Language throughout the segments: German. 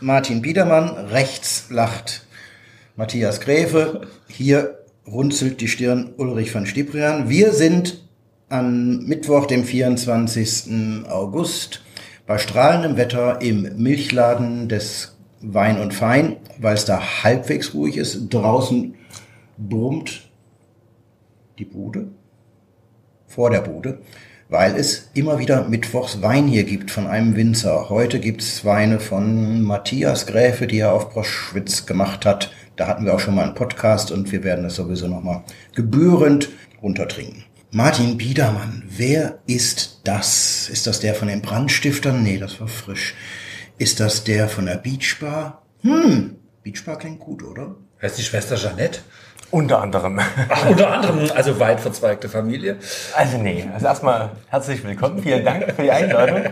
Martin Biedermann, rechts lacht Matthias Gräfe. Hier runzelt die Stirn Ulrich von Stiprian. Wir sind am Mittwoch, dem 24. August, bei strahlendem Wetter im Milchladen des Wein und Fein, weil es da halbwegs ruhig ist. Draußen brummt die Bude, vor der Bude, weil es immer wieder Mittwochs Wein hier gibt von einem Winzer. Heute gibt's Weine von Matthias Gräfe, die er auf Proschwitz gemacht hat. Da hatten wir auch schon mal einen Podcast und wir werden das sowieso nochmal gebührend runtertrinken. Martin Biedermann, wer ist das? Ist das der von den Brandstiftern? Nee, das war frisch. Ist das der von der Beachbar? Hm, Beachbar klingt gut, oder? Heißt die Schwester Jeannette? Unter anderem. Ach, unter anderem, also weit verzweigte Familie. Also nee, also erstmal herzlich willkommen. Vielen Dank für die Einladung.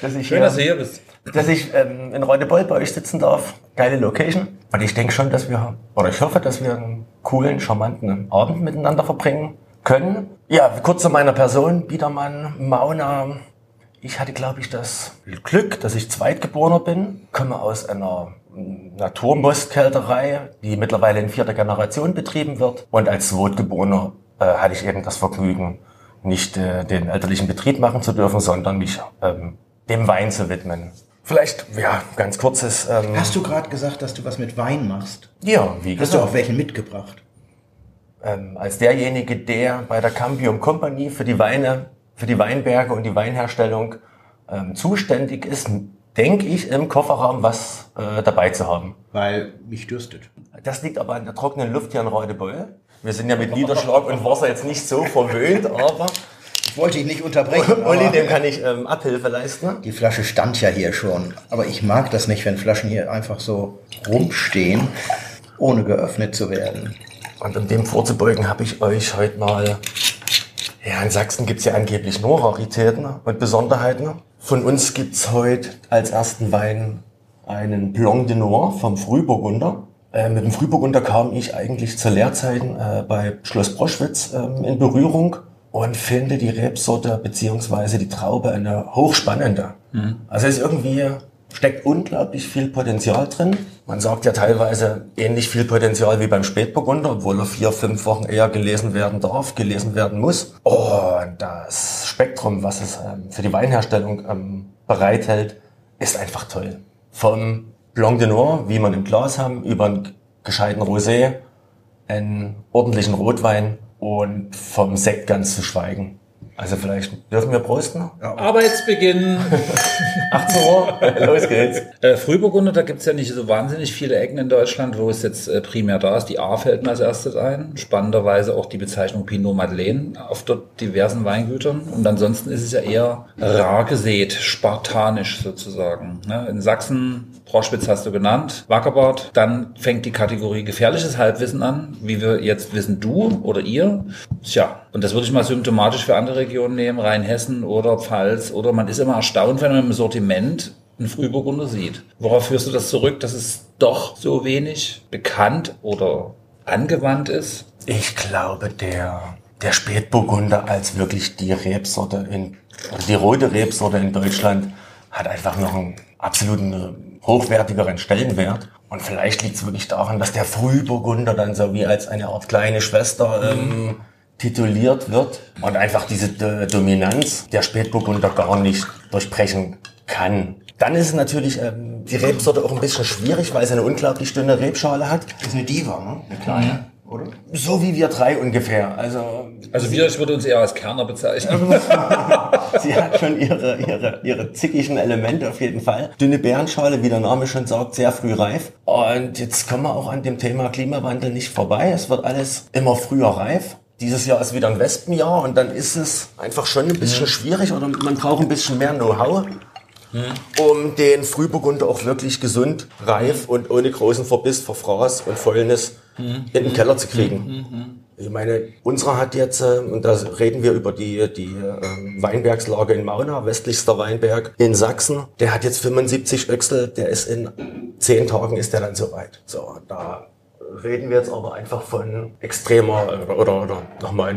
Dass ich Schön, hier, dass du hier bist. dass ich ähm, in Reutebold bei euch sitzen darf. Geile Location. Und ich denke schon, dass wir, oder ich hoffe, dass wir einen coolen, charmanten Abend miteinander verbringen können. Ja, kurz zu meiner Person. Biedermann, Mauna. Ich hatte, glaube ich, das Glück, dass ich Zweitgeborener bin. Komme aus einer Naturmostkälterei, die mittlerweile in vierter Generation betrieben wird. Und als Zweitgeborener äh, hatte ich eben das Vergnügen, nicht äh, den elterlichen Betrieb machen zu dürfen, sondern mich ähm, dem Wein zu widmen. Vielleicht, ja, ganz kurzes. Ähm, Hast du gerade gesagt, dass du was mit Wein machst? ja, wie Hast du gesagt, auch welchen mitgebracht? ähm, als derjenige, der bei der Cambium Company für die Weine, für die Weinberge und die Weinherstellung ähm, zuständig ist, denke ich, im Kofferraum was äh, dabei zu haben. Weil mich dürstet. Das liegt aber an der trockenen Luft hier in Reudebeul. Wir sind ja mit Niederschlag und Wasser jetzt nicht so verwöhnt, aber Ich wollte dich nicht unterbrechen. Olli, dem kann ich ähm, Abhilfe leisten. die Flasche stand ja hier schon. Aber ich mag das nicht, wenn Flaschen hier einfach so rumstehen, ohne geöffnet zu werden. Und um dem vorzubeugen, habe ich euch heute mal, ja, in Sachsen gibt's ja angeblich nur Raritäten und Besonderheiten. Von uns gibt's heute als ersten Wein einen Blanc de Noir vom Frühburgunder. Äh, mit dem Frühburgunder kam ich eigentlich zu Lehrzeiten äh, bei Schloss Proschwitz ähm, in Berührung und finde die Rebsorte beziehungsweise die Traube eine hochspannende. Also es ist irgendwie steckt unglaublich viel Potenzial drin. Man sagt ja teilweise ähnlich viel Potenzial wie beim Spätburgunder, obwohl er vier, fünf Wochen eher gelesen werden darf, gelesen werden muss. Und das Spektrum, was es ähm, für die Weinherstellung ähm, bereithält, ist einfach toll. Vom Blanc de Noir, wie man im Glas haben, über einen gescheiten Rosé, einen ordentlichen Rotwein und vom Sekt ganz zu schweigen. Also vielleicht dürfen wir prosten? Arbeitsbeginn. 18 Uhr, los geht's. Äh, Frühburgunder, da gibt's ja nicht so wahnsinnig viele Ecken in Deutschland, wo es jetzt äh, primär da ist. Die A fällt mir als erstes ein. Spannenderweise auch die Bezeichnung Pinot Madeleine auf dort diversen Weingütern. Und ansonsten ist es ja eher rar gesät, spartanisch sozusagen. Ne? In Sachsen, Proschwitz hast du genannt, Wackerbart. Dann fängt die Kategorie gefährliches Halbwissen an, wie wir jetzt wissen, du oder ihr. Tja, und das würde ich mal symptomatisch für andere Regionen nehmen, Rheinhessen oder Pfalz. Oder man ist immer erstaunt, wenn man im Sortiment einen Frühburgunder sieht. Worauf führst du das zurück, dass es doch so wenig bekannt oder angewandt ist? Ich glaube, der, der Spätburgunder als wirklich die Rebsorte in, also die rote Rebsorte in Deutschland hat einfach noch einen absoluten hochwertigeren Stellenwert. Und vielleicht liegt es wirklich daran, dass der Frühburgunder dann so wie als eine Art kleine Schwester ähm, tituliert wird und einfach diese D Dominanz der Spätburgunder gar nicht durchbrechen kann. Dann ist es natürlich ähm, die Rebsorte auch ein bisschen schwierig, weil sie eine unglaublich dünne Rebschale hat. Das ist eine Diva, ne? Eine kleine, oder? So wie wir drei ungefähr. Also, Also wir, ich würde uns eher als Kerner bezeichnen. sie hat schon ihre, ihre, ihre zickigen Elemente auf jeden Fall. Dünne Beerenschale, wie der Name schon sagt, sehr früh reif. Und jetzt kommen wir auch an dem Thema Klimawandel nicht vorbei. Es wird alles immer früher reif. Dieses Jahr ist wieder ein Wespenjahr und dann ist es einfach schon ein bisschen schwierig oder man braucht ein bisschen mehr Know-how, um den Frühburgunder auch wirklich gesund, reif und ohne großen Verbiss, Verfraß und Fäulnis in den Keller zu kriegen. Ich meine, unsere hat jetzt, äh, und da reden wir über die, die äh, Weinbergslage in Mauna, westlichster Weinberg in Sachsen. Der hat jetzt 75 Öchsel, der ist in zehn Tagen ist der dann soweit. So, da reden wir jetzt aber einfach von extremer äh, oder, oder nochmal,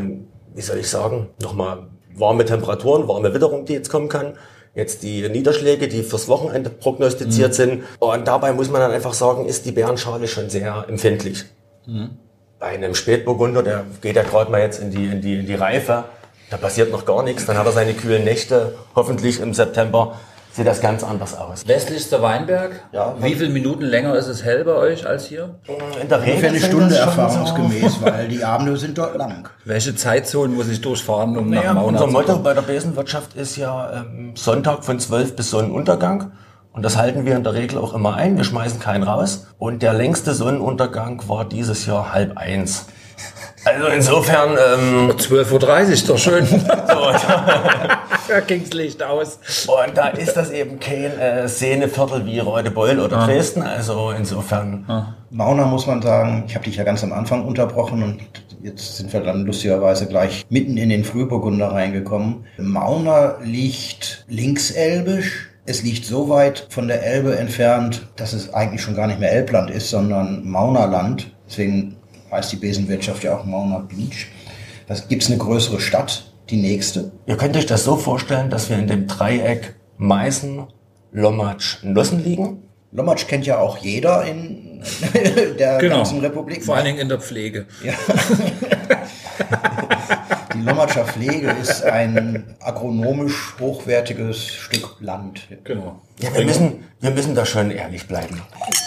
wie soll ich sagen, nochmal warme Temperaturen, warme Witterung, die jetzt kommen kann. Jetzt die Niederschläge, die fürs Wochenende prognostiziert mhm. sind. Und dabei muss man dann einfach sagen, ist die Bärenschale schon sehr empfindlich. Mhm. Bei einem Spätburgunder, der geht ja gerade mal jetzt in die, in, die, in die Reife, da passiert noch gar nichts. Dann hat er seine kühlen Nächte, hoffentlich im September sieht das ganz anders aus. Westlichster Weinberg. Ja, Wie viele Minuten länger ist es hell bei euch als hier? In der Regel Ungefähr eine Stunde erfahrungsgemäß, so. weil die Abende sind dort lang. Welche Zeitzonen muss ich durchfahren, um naja, nach Mauna Unser Motto bei der Besenwirtschaft ist ja ähm, Sonntag von 12 bis Sonnenuntergang. Und das halten wir in der Regel auch immer ein. Wir schmeißen keinen raus. Und der längste Sonnenuntergang war dieses Jahr halb eins. Also insofern... Ähm, 12.30 Uhr, doch schön. so, da ging's Licht aus. Und da ist das eben kein äh, Szeneviertel wie Reudebeul oder ah. Dresden. Also insofern... Ah. Mauna muss man sagen, ich habe dich ja ganz am Anfang unterbrochen und jetzt sind wir dann lustigerweise gleich mitten in den Frühburgunder reingekommen. Mauna liegt linkselbisch. Es liegt so weit von der Elbe entfernt, dass es eigentlich schon gar nicht mehr Elbland ist, sondern Maunerland. Deswegen heißt die Besenwirtschaft ja auch Mauna Beach. Da gibt es eine größere Stadt, die nächste. Ihr könnt euch das so vorstellen, dass wir in dem Dreieck Meißen, Lommatsch, Nossen liegen. Lommatsch kennt ja auch jeder in der genau. ganzen Republik. Vor allen Dingen in der Pflege. Ja. Die Lommatscher Pflege ist ein agronomisch hochwertiges Stück Land. Genau. Ja, wir müssen, wir müssen da schon ehrlich bleiben.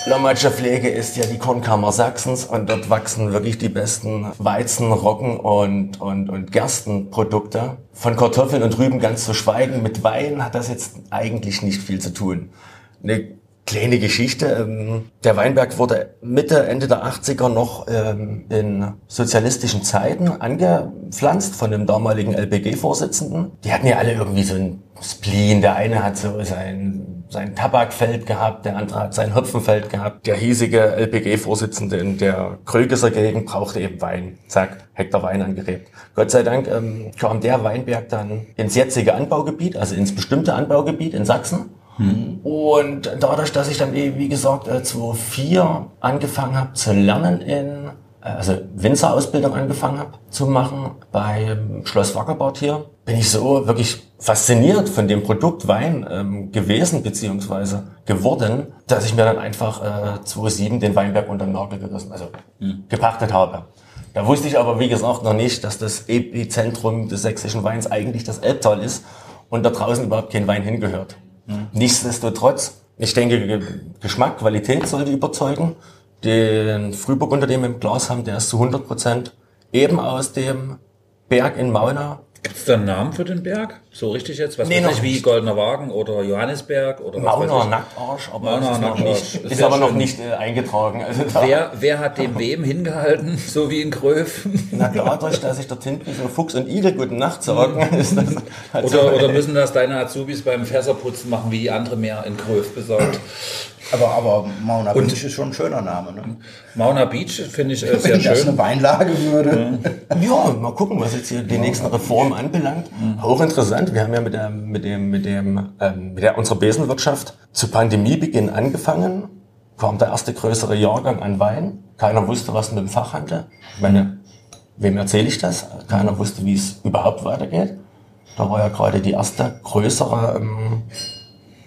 Lommatscher Pflege ist ja die Kornkammer Sachsens und dort wachsen wirklich die besten Weizen, Roggen und, und, und Gerstenprodukte. Von Kartoffeln und Rüben ganz zu schweigen. Mit Wein hat das jetzt eigentlich nicht viel zu tun. Eine kleine Geschichte. Ähm, der Weinberg wurde Mitte, Ende der 80er noch ähm, in sozialistischen Zeiten angepflanzt von dem damaligen LPG-Vorsitzenden. Die hatten ja alle irgendwie so ein Spleen. Der eine hat so sein, sein Tabakfeld gehabt, der andere hat sein Hopfenfeld gehabt. Der hiesige LPG-Vorsitzende in der Krögeser Gegend brauchte eben Wein. Zack, Hektar Wein angerebt. Gott sei Dank ähm, kam der Weinberg dann ins jetzige Anbaugebiet, also ins bestimmte Anbaugebiet in Sachsen. Mhm. Und dadurch, dass ich dann, wie gesagt, 2004 äh, angefangen habe zu lernen in, äh, also Winzerausbildung angefangen habe zu machen beim Schloss Wackerbad hier, bin ich so wirklich fasziniert von dem Produkt Wein ähm, gewesen beziehungsweise geworden, dass ich mir dann einfach äh, 2007 den Weinberg unter den Nagel gerissen, also mhm. gepachtet habe. Da wusste ich aber, wie gesagt, noch nicht, dass das Epizentrum des sächsischen Weins eigentlich das Elbtal ist und da draußen überhaupt kein Wein hingehört. Mhm. Nichtsdestotrotz, ich denke, Geschmack, Qualität sollte überzeugen. Den Frühburgunder, den wir im Glas haben, der ist zu 100 Prozent eben aus dem Berg in Mauna Gibt es da einen Namen für den Berg? So richtig jetzt? Was nee, weiß ich, wie Goldener Wagen oder Johannesberg oder Mauner Nacktarsch, aber Mauner ist, Nackarsch. Nicht, ist, ist aber noch nicht äh, eingetragen. Also wer, wer hat dem wem hingehalten, so wie in Gröf? Na dadurch, dass ich dort hinten so Fuchs und Igel guten Nacht sagen. ist das halt oder, so oder müssen das deine Azubis beim Fässerputzen machen, wie die andere mehr in Gröf besorgt? Aber, aber Mauna und Beach ist schon ein schöner Name. Ne? Mauna Beach finde ich äh, sehr Wenn schön. das eine Weinlage würde. Ja, mal gucken, was jetzt hier die nächsten Reformen anbelangt. Mhm. Hochinteressant. Wir haben ja mit, der, mit dem, mit dem, ähm, mit der, unserer Besenwirtschaft zu Pandemiebeginn angefangen. Kam der erste größere Jahrgang an Wein. Keiner wusste, was mit dem Fachhandel. Ich meine, wem erzähle ich das? Keiner wusste, wie es überhaupt weitergeht. Da war ja gerade die erste größere ähm,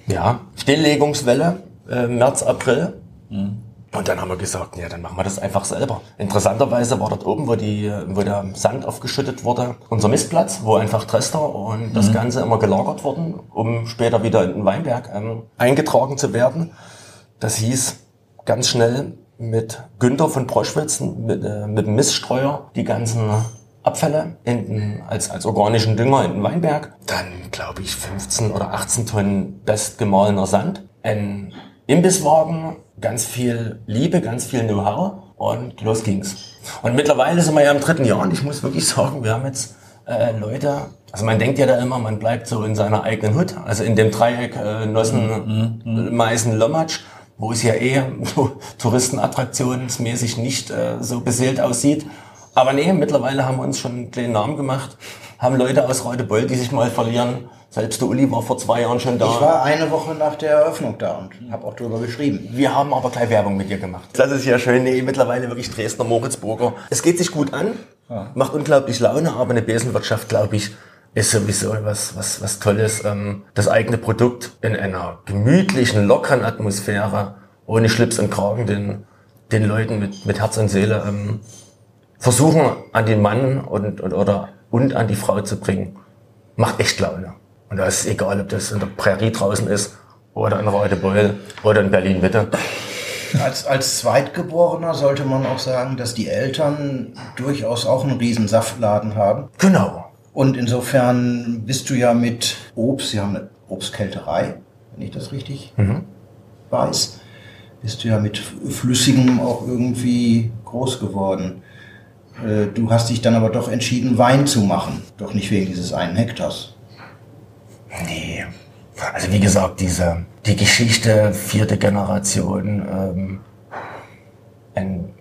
ja, Stilllegungswelle äh, März, April. Mhm. Und dann haben wir gesagt, ja, dann machen wir das einfach selber. Interessanterweise war dort oben, wo, die, wo der Sand aufgeschüttet wurde, unser Mistplatz, wo einfach Trester und das mhm. Ganze immer gelagert wurden, um später wieder in den Weinberg ähm, eingetragen zu werden. Das hieß ganz schnell mit Günther von Proschwitz, mit, äh, mit dem Miststreuer, die ganzen Abfälle in den, als, als organischen Dünger in den Weinberg. Dann, glaube ich, 15 oder 18 Tonnen bestgemahlener Sand. Ein Imbisswagen, ganz viel Liebe, ganz viel Know-how und los ging's. Und mittlerweile sind wir ja im dritten Jahr und ich muss wirklich sagen, wir haben jetzt äh, Leute, also man denkt ja da immer, man bleibt so in seiner eigenen Hut, also in dem Dreieck äh, Nossen, mhm. mhm. Meißen, Lommatsch, wo es ja eher so touristenattraktionsmäßig nicht äh, so beseelt aussieht. Aber nee, mittlerweile haben wir uns schon einen kleinen Namen gemacht, haben Leute aus Radebeul, die sich mal verlieren. Selbst der Uli war vor zwei Jahren schon da. Ich war eine Woche nach der Eröffnung da und habe auch darüber geschrieben. Wir haben aber gleich Werbung mit dir gemacht. Das ist ja schön. Nee, mittlerweile wirklich Dresdner Moritzburger. Es geht sich gut an, macht unglaublich Laune, aber eine Besenwirtschaft, glaube ich, ist sowieso was, was, was Tolles. Ähm, das eigene Produkt in einer gemütlichen, lockeren Atmosphäre, ohne Schlips und Kragen, den, den Leuten mit, mit Herz und Seele ähm, versuchen, an den Mann und, und, oder, und an die Frau zu bringen. Macht echt Laune. Und da ist es egal, ob das in der Prärie draußen ist oder in Radebeul oder in Berlin-Mitte. Als, als Zweitgeborener sollte man auch sagen, dass die Eltern durchaus auch einen riesen Saftladen haben. Genau. Und insofern bist du ja mit Obst, sie haben eine Obstkälterei, wenn ich das richtig weiß, bist du ja mit Flüssigem auch irgendwie groß geworden. Äh, Du hast dich dann aber doch entschieden, Wein zu machen. Doch nicht wegen dieses einen Hektars. Nee. Also wie gesagt, diese, die Geschichte, vierte Generation, ähm, ein,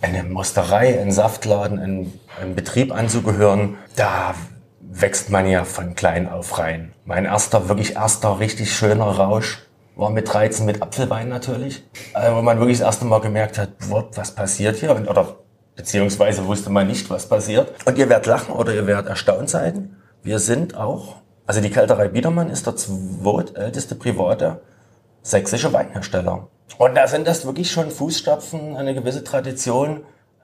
eine Mosterei, ein Saftladen, ein, ein Betrieb anzugehören, da wächst man ja von klein auf rein. Mein erster, wirklich erster, richtig schöner Rausch war mit 13 mit Apfelwein natürlich, äh, wo man wirklich das erste Mal gemerkt hat, was passiert hier? Und, oder beziehungsweise wusste man nicht, was passiert. Und ihr werdet lachen oder ihr werdet erstaunt sein. Wir sind auch, also die Kälterei Biedermann ist der zweitälteste private sächsische Weinhersteller. Und da sind das wirklich schon Fußstapfen, eine gewisse Tradition,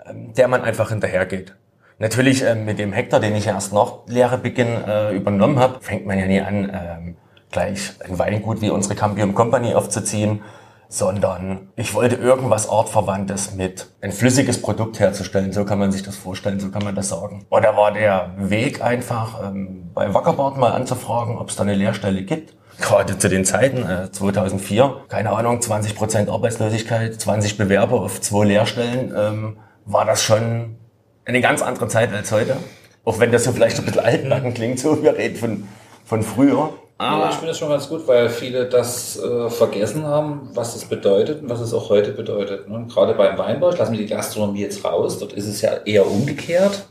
ähm, der man einfach hinterhergeht. Natürlich ähm, mit dem Hektar, den ich ja erst nach Lehrebeginn äh, übernommen habe, fängt man ja nie an, ähm, gleich ein Weingut wie unsere Cambium Company aufzuziehen, sondern ich wollte irgendwas Artverwandtes mit ein flüssiges Produkt herzustellen. So kann man sich das vorstellen, so kann man das sagen. Und da war der Weg einfach, ähm, bei Wackerbart mal anzufragen, ob es da eine Lehrstelle gibt. Gerade zu den Zeiten, äh, 2004, keine Ahnung, 20 Prozent Arbeitslosigkeit, 20 Bewerber auf zwei Lehrstellen, ähm, war das schon eine ganz andere Zeit als heute. Auch wenn das so vielleicht ein bisschen altbacken klingt, so wir reden von, von früher. Ja, ich finde das schon ganz gut, weil viele das äh, vergessen haben, was das bedeutet und was es auch heute bedeutet. Ne? Gerade beim Weinbau, ich lasse mir die Gastronomie jetzt raus, dort ist es ja eher umgekehrt.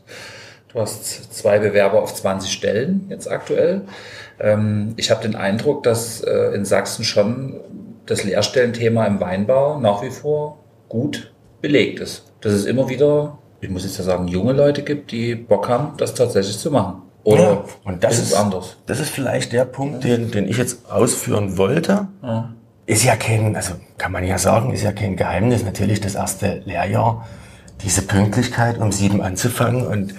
Du hast zwei Bewerber auf 20 Stellen jetzt aktuell. Ähm, ich habe den Eindruck, dass äh, in Sachsen schon das Lehrstellenthema im Weinbau nach wie vor gut belegt ist. Dass es immer wieder, ich muss jetzt ja sagen, junge Leute gibt, die Bock haben, das tatsächlich zu machen. Oder Ja, und das ist ist anders? Das ist vielleicht der Punkt, den, den ich jetzt ausführen wollte. Ist ja kein, also kann man ja sagen, ist ja kein Geheimnis. Natürlich das erste Lehrjahr, diese Pünktlichkeit um sieben anzufangen und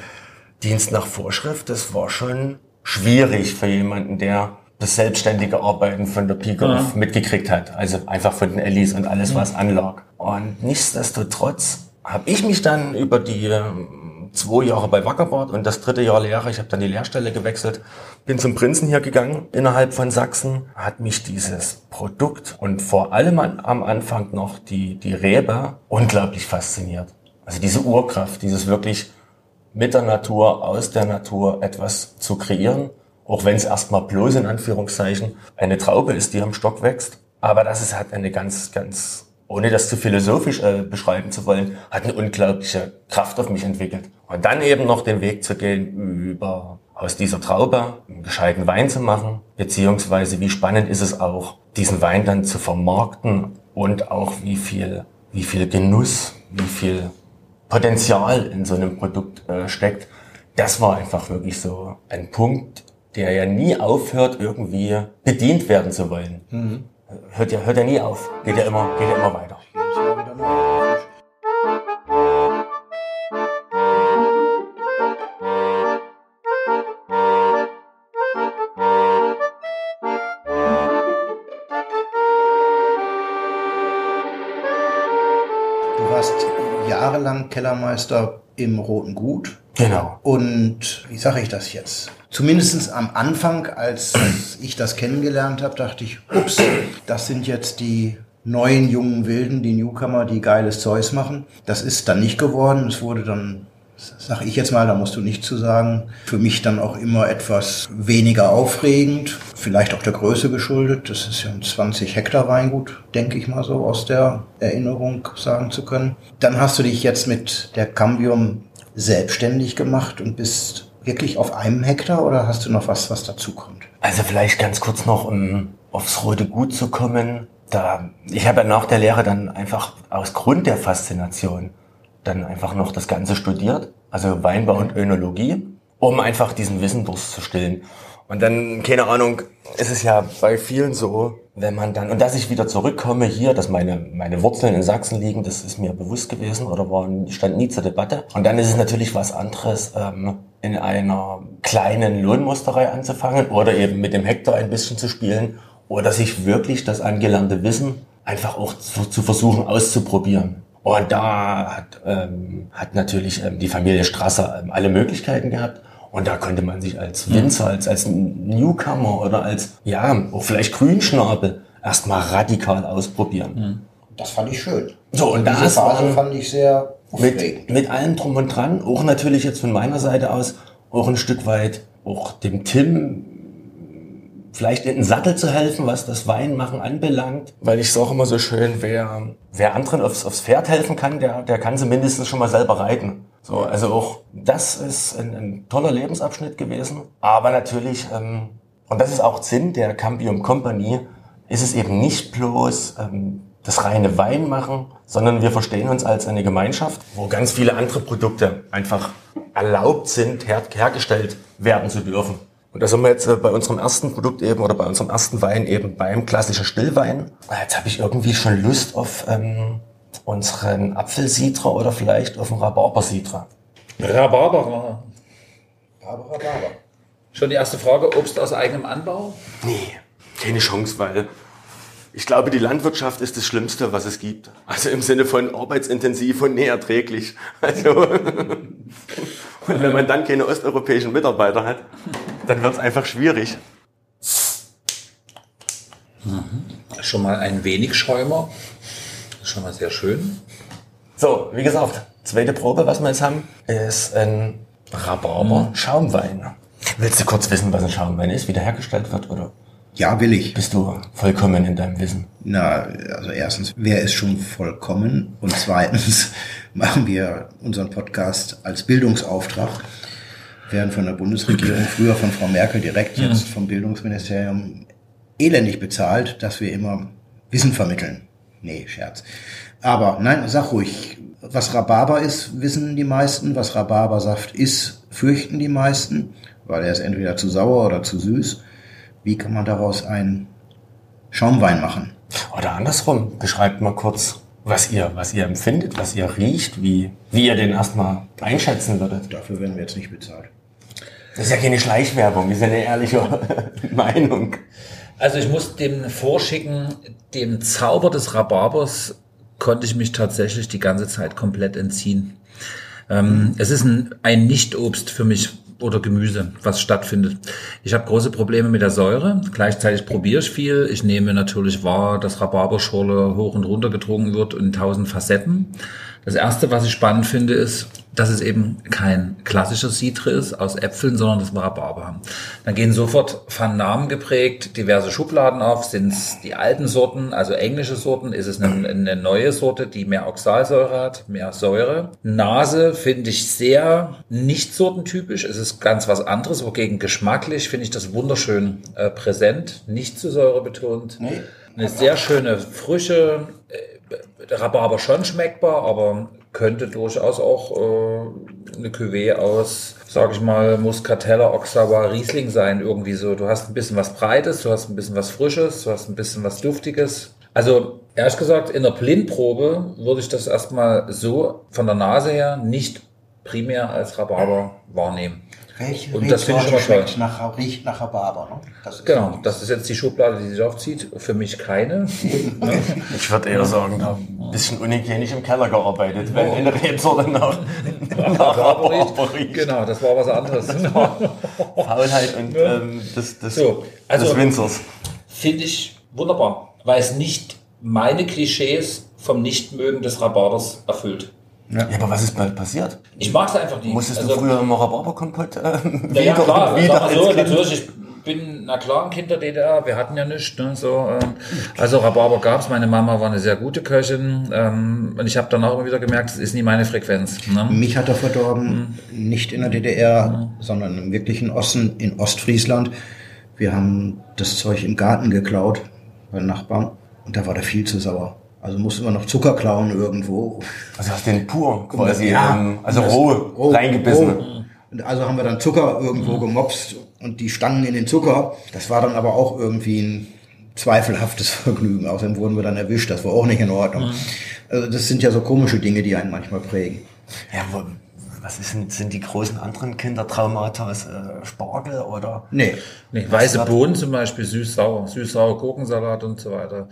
Dienst nach Vorschrift, das war schon schwierig für jemanden, der das selbstständige Arbeiten von der Pike auf mitgekriegt hat. Also einfach von den Ellis und alles, was anlag. Und nichtsdestotrotz habe ich mich dann über die ähm, zwei Jahre bei Wackerbart und das dritte Jahr Lehre, ich habe dann die Lehrstelle gewechselt, bin zum Prinzen hier gegangen innerhalb von Sachsen, hat mich dieses Produkt und vor allem an, am Anfang noch die, die Rebe unglaublich fasziniert. Also diese Urkraft, dieses wirklich mit der Natur, aus der Natur etwas zu kreieren, auch wenn es erstmal bloß in Anführungszeichen eine Traube ist, die am Stock wächst. Aber das ist halt eine ganz, ganz, ohne das zu philosophisch äh, beschreiben zu wollen, hat eine unglaubliche Kraft auf mich entwickelt. Und dann eben noch den Weg zu gehen, über aus dieser Traube einen gescheiten Wein zu machen, beziehungsweise wie spannend ist es auch, diesen Wein dann zu vermarkten und auch wie viel, wie viel Genuss, wie viel Potenzial in so einem Produkt äh, steckt. Das war einfach wirklich so ein Punkt, der ja nie aufhört, irgendwie bedient werden zu wollen. Hört ja, hört ja nie auf. Geht ja immer, geht ja immer weiter. Du warst jahrelang Kellermeister im Roten Gut. Genau. Und wie sage ich das jetzt? Zumindest am Anfang, als ich das kennengelernt habe, dachte ich, ups, das sind jetzt die neuen jungen Wilden, die Newcomer, die geiles Zeus machen. Das ist dann nicht geworden. Es wurde dann, sag ich jetzt mal, da musst du nichts zu sagen, für mich dann auch immer etwas weniger aufregend. Vielleicht auch der Größe geschuldet. Das ist ja ein 20 Hektar Weingut, denke ich mal so aus der Erinnerung sagen zu können. Dann hast du dich jetzt mit der Cambium selbstständig gemacht und bist wirklich auf einem Hektar oder hast du noch was, was dazu kommt? Also vielleicht ganz kurz noch, um aufs Rote Gut zu kommen. Da, ich habe ja nach der Lehre dann einfach aus Grund der Faszination dann einfach noch das Ganze studiert, also Weinbau und Önologie, um einfach diesen Wissendurst zu stillen. Und dann, keine Ahnung, ist es ja bei vielen so, wenn man dann, und dass ich wieder zurückkomme hier, dass meine, meine Wurzeln in Sachsen liegen, das ist mir bewusst gewesen oder war, stand nie zur Debatte. Und dann ist es natürlich was anderes, ähm, in einer kleinen Lohnmusterei anzufangen oder eben mit dem Hektar ein bisschen zu spielen oder sich wirklich das angelernte Wissen einfach auch zu, zu versuchen auszuprobieren. Und da hat, ähm, hat natürlich ähm, die Familie Strasser ähm, alle Möglichkeiten gehabt. Und da konnte man sich als Winzer, als, als Newcomer oder als, ja, auch vielleicht Grünschnabel erstmal radikal ausprobieren. Das fand ich schön. So, und Diese das Phase fand ich sehr mit, mit allem drum und dran, auch natürlich jetzt von meiner Seite aus, auch ein Stück weit auch dem Tim vielleicht in den Sattel zu helfen, was das Weinmachen anbelangt. Weil ich sage immer so schön, wer, wer anderen aufs, aufs Pferd helfen kann, der, der kann sie mindestens schon mal selber reiten. So, also auch das ist ein, ein toller Lebensabschnitt gewesen. Aber natürlich, ähm, und das ist auch Sinn der Cambium Company, ist es eben nicht bloß ähm, das reine Weinmachen, sondern wir verstehen uns als eine Gemeinschaft, wo ganz viele andere Produkte einfach erlaubt sind, her hergestellt werden zu dürfen. Und da sind wir jetzt äh, bei unserem ersten Produkt eben oder bei unserem ersten Wein eben beim klassischen Stillwein. Jetzt habe ich irgendwie schon Lust auf ähm, unseren Apfelsidra oder vielleicht auf einen Rhabarbersidra. Rhabarber. Barbara Barber. Schon die erste Frage, Obst aus eigenem Anbau? Nee, keine Chance, weil ich glaube, die Landwirtschaft ist das Schlimmste, was es gibt. Also im Sinne von arbeitsintensiv und näherträglich. Also, und wenn man dann keine osteuropäischen Mitarbeiter hat, dann wird es einfach schwierig. Schon mal ein wenig Schäumer. Schon mal sehr schön. So, wie gesagt, zweite Probe, was wir jetzt haben, ist ein Rhabarber-Schaumwein. Willst du kurz wissen, was ein Schaumwein ist, wie der hergestellt wird, oder Ja, will ich. bist du vollkommen in deinem Wissen? Na, also erstens, wer ist schon vollkommen? Und zweitens machen wir unseren Podcast als Bildungsauftrag. Werden von der Bundesregierung, früher von Frau Merkel direkt, jetzt vom Bildungsministerium elendig bezahlt, dass wir immer Wissen vermitteln. Nee, Scherz. Aber nein, sag ruhig. Was Rhabarber ist, wissen die meisten. Was Rhabarbersaft ist, fürchten die meisten, weil er ist entweder zu sauer oder zu süß. Wie kann man daraus einen Schaumwein machen? Oder andersrum, beschreibt mal kurz, was ihr, was ihr empfindet, was ihr riecht, wie, wie ihr den erstmal einschätzen würdet. Dafür werden wir jetzt nicht bezahlt. Das ist ja keine Schleichwerbung, das ist ja eine ehrliche Meinung. Also ich muss dem vorschicken, dem Zauber des Rhabarbers konnte ich mich tatsächlich die ganze Zeit komplett entziehen. Ähm, es ist ein, ein Nicht-Obst für mich oder Gemüse, was stattfindet. Ich habe große Probleme mit der Säure. Gleichzeitig probiere ich viel. Ich nehme natürlich wahr, dass Rhabarberschorle hoch und runter getrunken wird in tausend Facetten. Das erste, was ich spannend finde, ist, dass es eben kein klassischer Citre ist aus Äpfeln, sondern das war Rhabarber. Dann gehen sofort von Namen geprägt diverse Schubladen auf. Sind es die alten Sorten, also englische Sorten? Ist es eine, eine neue Sorte, die mehr Oxalsäure hat, mehr Säure? Nase finde ich sehr nicht sortentypisch. Es ist ganz was anderes. Wogegen geschmacklich finde ich das wunderschön äh, präsent, nicht zu säurebetont. Nee. Eine sehr schöne Frische, äh, Rhabarber schon schmeckbar, aber könnte durchaus auch äh, eine Cuvée aus, sag ich mal, Muscatella, Oxauer, Riesling sein. Irgendwie so. Du hast ein bisschen was Breites, du hast ein bisschen was Frisches, du hast ein bisschen was Duftiges. Also, ehrlich gesagt, in der Blindprobe würde ich das erstmal so von der Nase her nicht primär als Rhabarber wahrnehmen. Welche Und das finde ich schon mal schmeckt toll. nach, riecht nach Rhabarber. Ne? Das ist Genau, das ist jetzt die Schublade, die sich aufzieht. Für mich keine. Ich würde eher sagen, da ein bisschen unhygienisch im Keller gearbeitet, wenn eine Rebsorte nach, nach Rhabarber riecht. Genau, das war was anderes. Faulheit und ähm, des, des, So, also- des Winzers. Finde ich wunderbar, weil es nicht meine Klischees vom Nichtmögen des Rhabarbers erfüllt. Ja, aber was ist bald passiert? Ich mag es einfach nicht. Musstest Also, du früher immer Rhabarberkompott äh, Ja, ja, klar. wieder so, natürlich, ich bin, na klar, ein Kind der DDR, wir hatten ja nichts. Ne, so, ähm, also Rhabarber gab's. meine Mama war eine sehr gute Köchin ähm, und ich habe dann auch immer wieder gemerkt, es ist nie meine Frequenz. Ne? Mich hat er verdorben, nicht in der DDR, sondern im wirklichen Osten, in Ostfriesland. Wir haben das Zeug im Garten geklaut bei Nachbarn und da war der viel zu sauer. Also mussten wir noch Zucker klauen irgendwo. Also hast den pur quasi, Ja. ähm, also roh, Roh, reingebissen. roh. Und also haben wir dann Zucker irgendwo gemopst und die Stangen in den Zucker. Das war dann aber auch irgendwie ein zweifelhaftes Vergnügen. Außerdem wurden wir dann erwischt. Das war auch nicht in Ordnung. Also das sind ja so komische Dinge, die einen manchmal prägen. Ja, was ist denn, sind die großen anderen Kindertraumata? Äh, Spargel oder? Nee. Nee, weiße Bohnen zum Beispiel, süß-sauer, süß-sauer Gurkensalat und so weiter.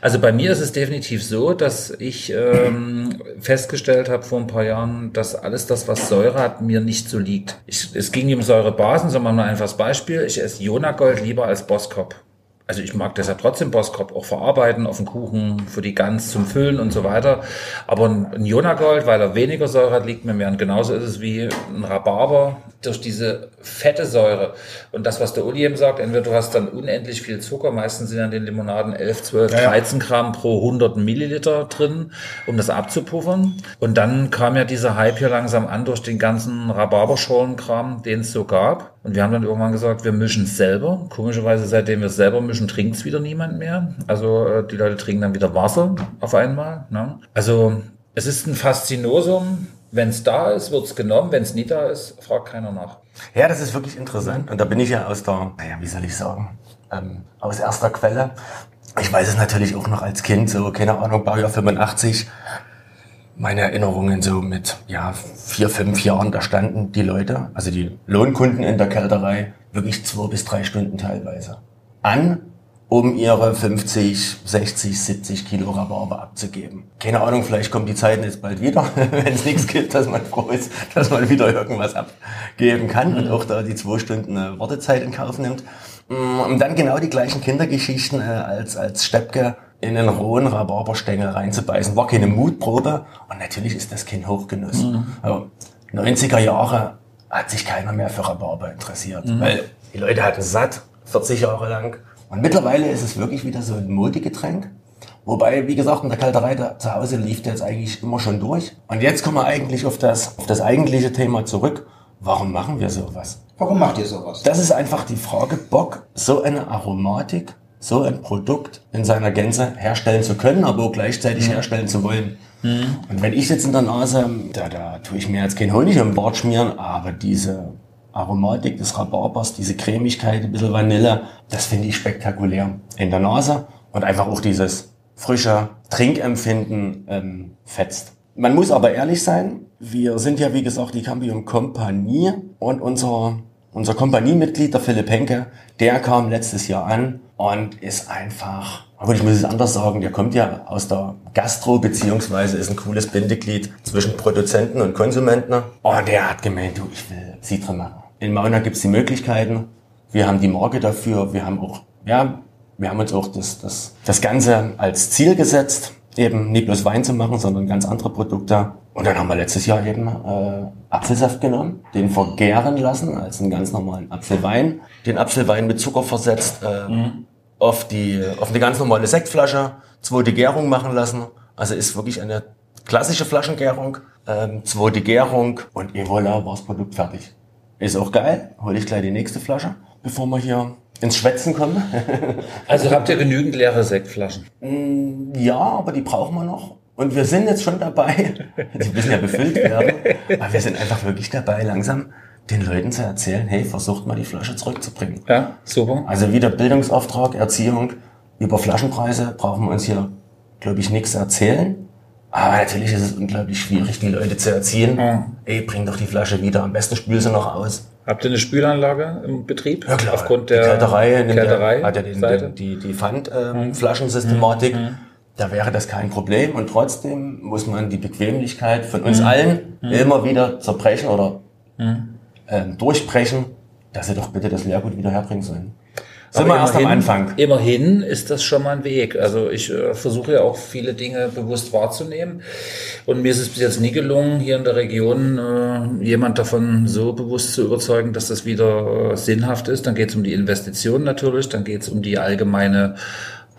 Also bei mir ist es definitiv so, dass ich ähm, festgestellt habe vor ein paar Jahren, dass alles das, was Säure hat, mir nicht so liegt. Ich, es ging nicht um Säurebasen, sondern nur ein einfaches Beispiel. Ich esse Jonagold lieber als Boskop. Also ich mag deshalb trotzdem Boskop auch verarbeiten auf den Kuchen, für die Gans zum Füllen und so weiter. Aber ein, Jonagold, weil er weniger Säure hat, liegt mir mehr. Und genauso ist es wie ein Rhabarber durch diese fette Säure. Und das, was der Uli eben sagt, entweder du hast dann unendlich viel Zucker, meistens sind an den Limonaden 11, 12, 13 Gramm pro 100 Milliliter drin, um das abzupuffern. Und dann kam ja dieser Hype hier langsam an durch den ganzen Rhabarberscholenkram, den es so gab. Und wir haben dann irgendwann gesagt, wir mischen es selber. Komischerweise, seitdem wir es selber mischen, trinkt es wieder niemand mehr. Also äh, die Leute trinken dann wieder Wasser auf einmal. Ne? Also es ist ein Faszinosum. Wenn es da ist, wird es genommen. Wenn es nie da ist, fragt keiner nach. Ja, das ist wirklich interessant. Und da bin ich ja aus der, naja, wie soll ich sagen, ähm, aus erster Quelle. Ich weiß es natürlich auch noch als Kind, so, keine Ahnung, Baujahr 85. Meine Erinnerungen so mit, ja, vier, fünf Jahren, da standen die Leute, also die Lohnkunden in der Kälterei, wirklich zwei bis drei Stunden teilweise an, um ihre 50, 60, 70 Kilo Rhabarber abzugeben. Keine Ahnung, vielleicht kommt die Zeit jetzt bald wieder, wenn es nichts gibt, dass man froh ist, dass man wieder irgendwas abgeben kann und auch da die zwei Stunden äh, Wartezeit in Kauf nimmt. Mm, Und dann genau die gleichen Kindergeschichten äh, als, als Steppke in einen rohen Rhabarberstängel reinzubeißen. War keine Mutprobe und natürlich ist das kein Hochgenuss. Aber 90er Jahre hat sich keiner mehr für Rhabarber interessiert, weil die Leute hatten satt, 40 Jahre lang. Und mittlerweile ist es wirklich wieder so ein Modegetränk. Wobei, wie gesagt, in der Kalterei da zu Hause lief der jetzt eigentlich immer schon durch. Und jetzt kommen wir eigentlich auf das, auf das eigentliche Thema zurück. Warum machen wir sowas? Warum macht ihr sowas? Das ist einfach die Frage, Bock, so eine Aromatik, so ein Produkt in seiner Gänze herstellen zu können, aber auch gleichzeitig herstellen zu wollen. Und wenn ich jetzt in der Nase, da, da tue ich mir jetzt kein Honig im Bart schmieren, aber diese Aromatik des Rhabarbers, diese Cremigkeit, ein bisschen Vanille, das finde ich spektakulär in der Nase und einfach auch dieses frische Trinkempfinden ähm, fetzt. Man muss aber ehrlich sein, wir sind ja wie gesagt die Cambium Kompanie und unser, unser Kompaniemitglied, der Philipp Henke, der kam letztes Jahr an und ist einfach, aber ich muss es anders sagen, der kommt ja aus der Gastro, beziehungsweise ist ein cooles Bindeglied zwischen Produzenten und Konsumenten. Und der hat gemeint, du, ich will Citre machen. In Mauna gibt's die Möglichkeiten, wir haben die Marke dafür, wir haben auch, ja, wir haben uns auch das, das, das Ganze als Ziel gesetzt, eben nicht bloß Wein zu machen, sondern ganz andere Produkte. Und dann haben wir letztes Jahr eben äh, Apfelsaft genommen, den vergären lassen als einen ganz normalen Apfelwein, den Apfelwein mit Zucker versetzt, äh, auf die auf eine ganz normale Sektflasche, zweite Gärung machen lassen. Also ist wirklich eine klassische Flaschengärung, ähm, zweite Gärung und et voilà, war das Produkt fertig. Ist auch geil, hole ich gleich die nächste Flasche, bevor wir hier ins Schwätzen kommen. Also habt ihr genügend leere Sektflaschen? Ja, aber die brauchen wir noch. Und wir sind jetzt schon dabei. Die müssen ja befüllt werden. Aber wir sind einfach wirklich dabei, langsam den Leuten zu erzählen, hey, versucht mal die Flasche zurückzubringen. Ja, super. Also wieder Bildungsauftrag, Erziehung. Über Flaschenpreise brauchen wir uns hier, glaube ich, nichts erzählen. Aber natürlich ist es unglaublich schwierig, die Leute zu erziehen. Ja. Ey, bring doch die Flasche wieder. Am besten spül sie noch aus. Habt ihr eine Spülanlage im Betrieb? Aufgrund die der Kälterei, Kälterei ja, hat ja den, den, die, die Pfandflaschensystematik. Da wäre das kein Problem. Und trotzdem muss man die Bequemlichkeit von uns allen immer wieder zerbrechen oder ähm, durchbrechen, dass sie doch bitte das Leergut wieder herbringen sollen. Sind wir erst am Anfang. Immerhin ist das schon mal ein Weg. Also ich äh, versuche ja auch viele Dinge bewusst wahrzunehmen. Und mir ist es bis jetzt nie gelungen, hier in der Region äh, jemand davon so bewusst zu überzeugen, dass das wieder äh, sinnhaft ist. Dann geht es um die Investition natürlich, dann geht es um die allgemeine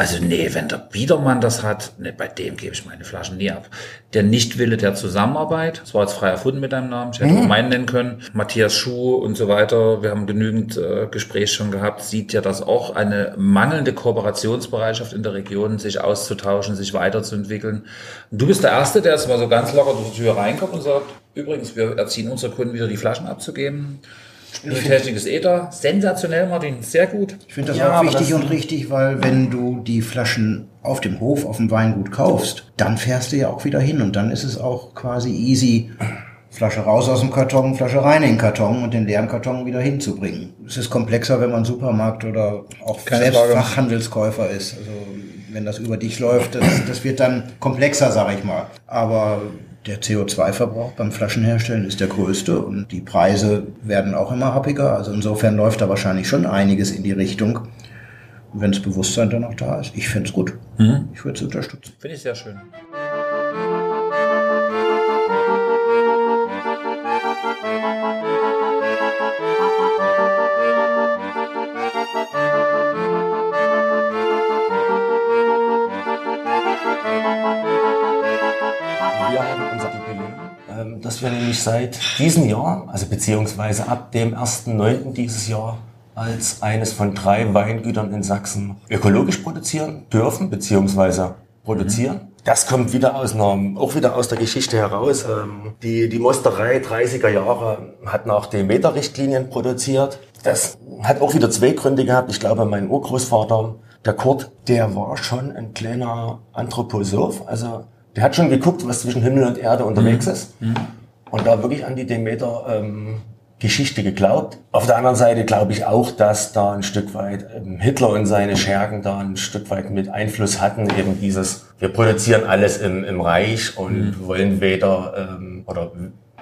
also nee, wenn der Biedermann das hat, nee, bei dem gebe ich meine Flaschen nie ab. Der Nichtwille der Zusammenarbeit, das war jetzt frei erfunden mit deinem Namen, ich hätte mhm. auch meinen nennen können, Matthias Schuh und so weiter, wir haben genügend äh, Gespräche schon gehabt, sieht ja das auch eine mangelnde Kooperationsbereitschaft in der Region, sich auszutauschen, sich weiterzuentwickeln. Und du bist der Erste, der jetzt mal so ganz locker durch die Tür reinkommt und sagt, übrigens, wir erziehen unsere Kunden wieder die Flaschen abzugeben. Technik ist Ether. Sensationell, Martin. Sehr gut. Ich finde das ja, auch wichtig das und richtig, weil wenn du die Flaschen auf dem Hof, auf dem Weingut kaufst, dann fährst du ja auch wieder hin und dann ist es auch quasi easy, Flasche raus aus dem Karton, Flasche rein in den Karton und den leeren Karton wieder hinzubringen. Es ist komplexer, wenn man Supermarkt oder auch Keine selbst Frage. Fachhandelskäufer ist. Also wenn das über dich läuft, das, das wird dann komplexer, sag ich mal. Aber der CO2-Verbrauch beim Flaschenherstellen ist der größte und die Preise werden auch immer happiger. Also insofern läuft da wahrscheinlich schon einiges in die Richtung, wenn das Bewusstsein dann auch da ist. Ich finde es gut. Mhm. Ich würde es unterstützen. Finde ich sehr schön. Dass wir nämlich seit diesem Jahr, also beziehungsweise ab dem 1.9. dieses Jahr, als eines von drei Weingütern in Sachsen ökologisch produzieren dürfen, beziehungsweise produzieren. Mhm. Das kommt wieder aus einer, auch wieder aus der Geschichte heraus. Ähm, die, die Mosterei 30er Jahre hat nach Demeter-Richtlinien produziert. Das hat auch wieder zwei Gründe gehabt. Ich glaube, mein Urgroßvater, der Kurt, der war schon ein kleiner Anthroposoph. Also der hat schon geguckt, was zwischen Himmel und Erde unterwegs mhm. ist. Mhm. Und da wirklich an die Demeter ähm, Geschichte geglaubt. Auf der anderen Seite glaube ich auch, dass da ein Stück weit ähm, Hitler und seine Schergen da ein Stück weit mit Einfluss hatten. Eben dieses, wir produzieren alles im, im Reich und mhm. wollen weder ähm, oder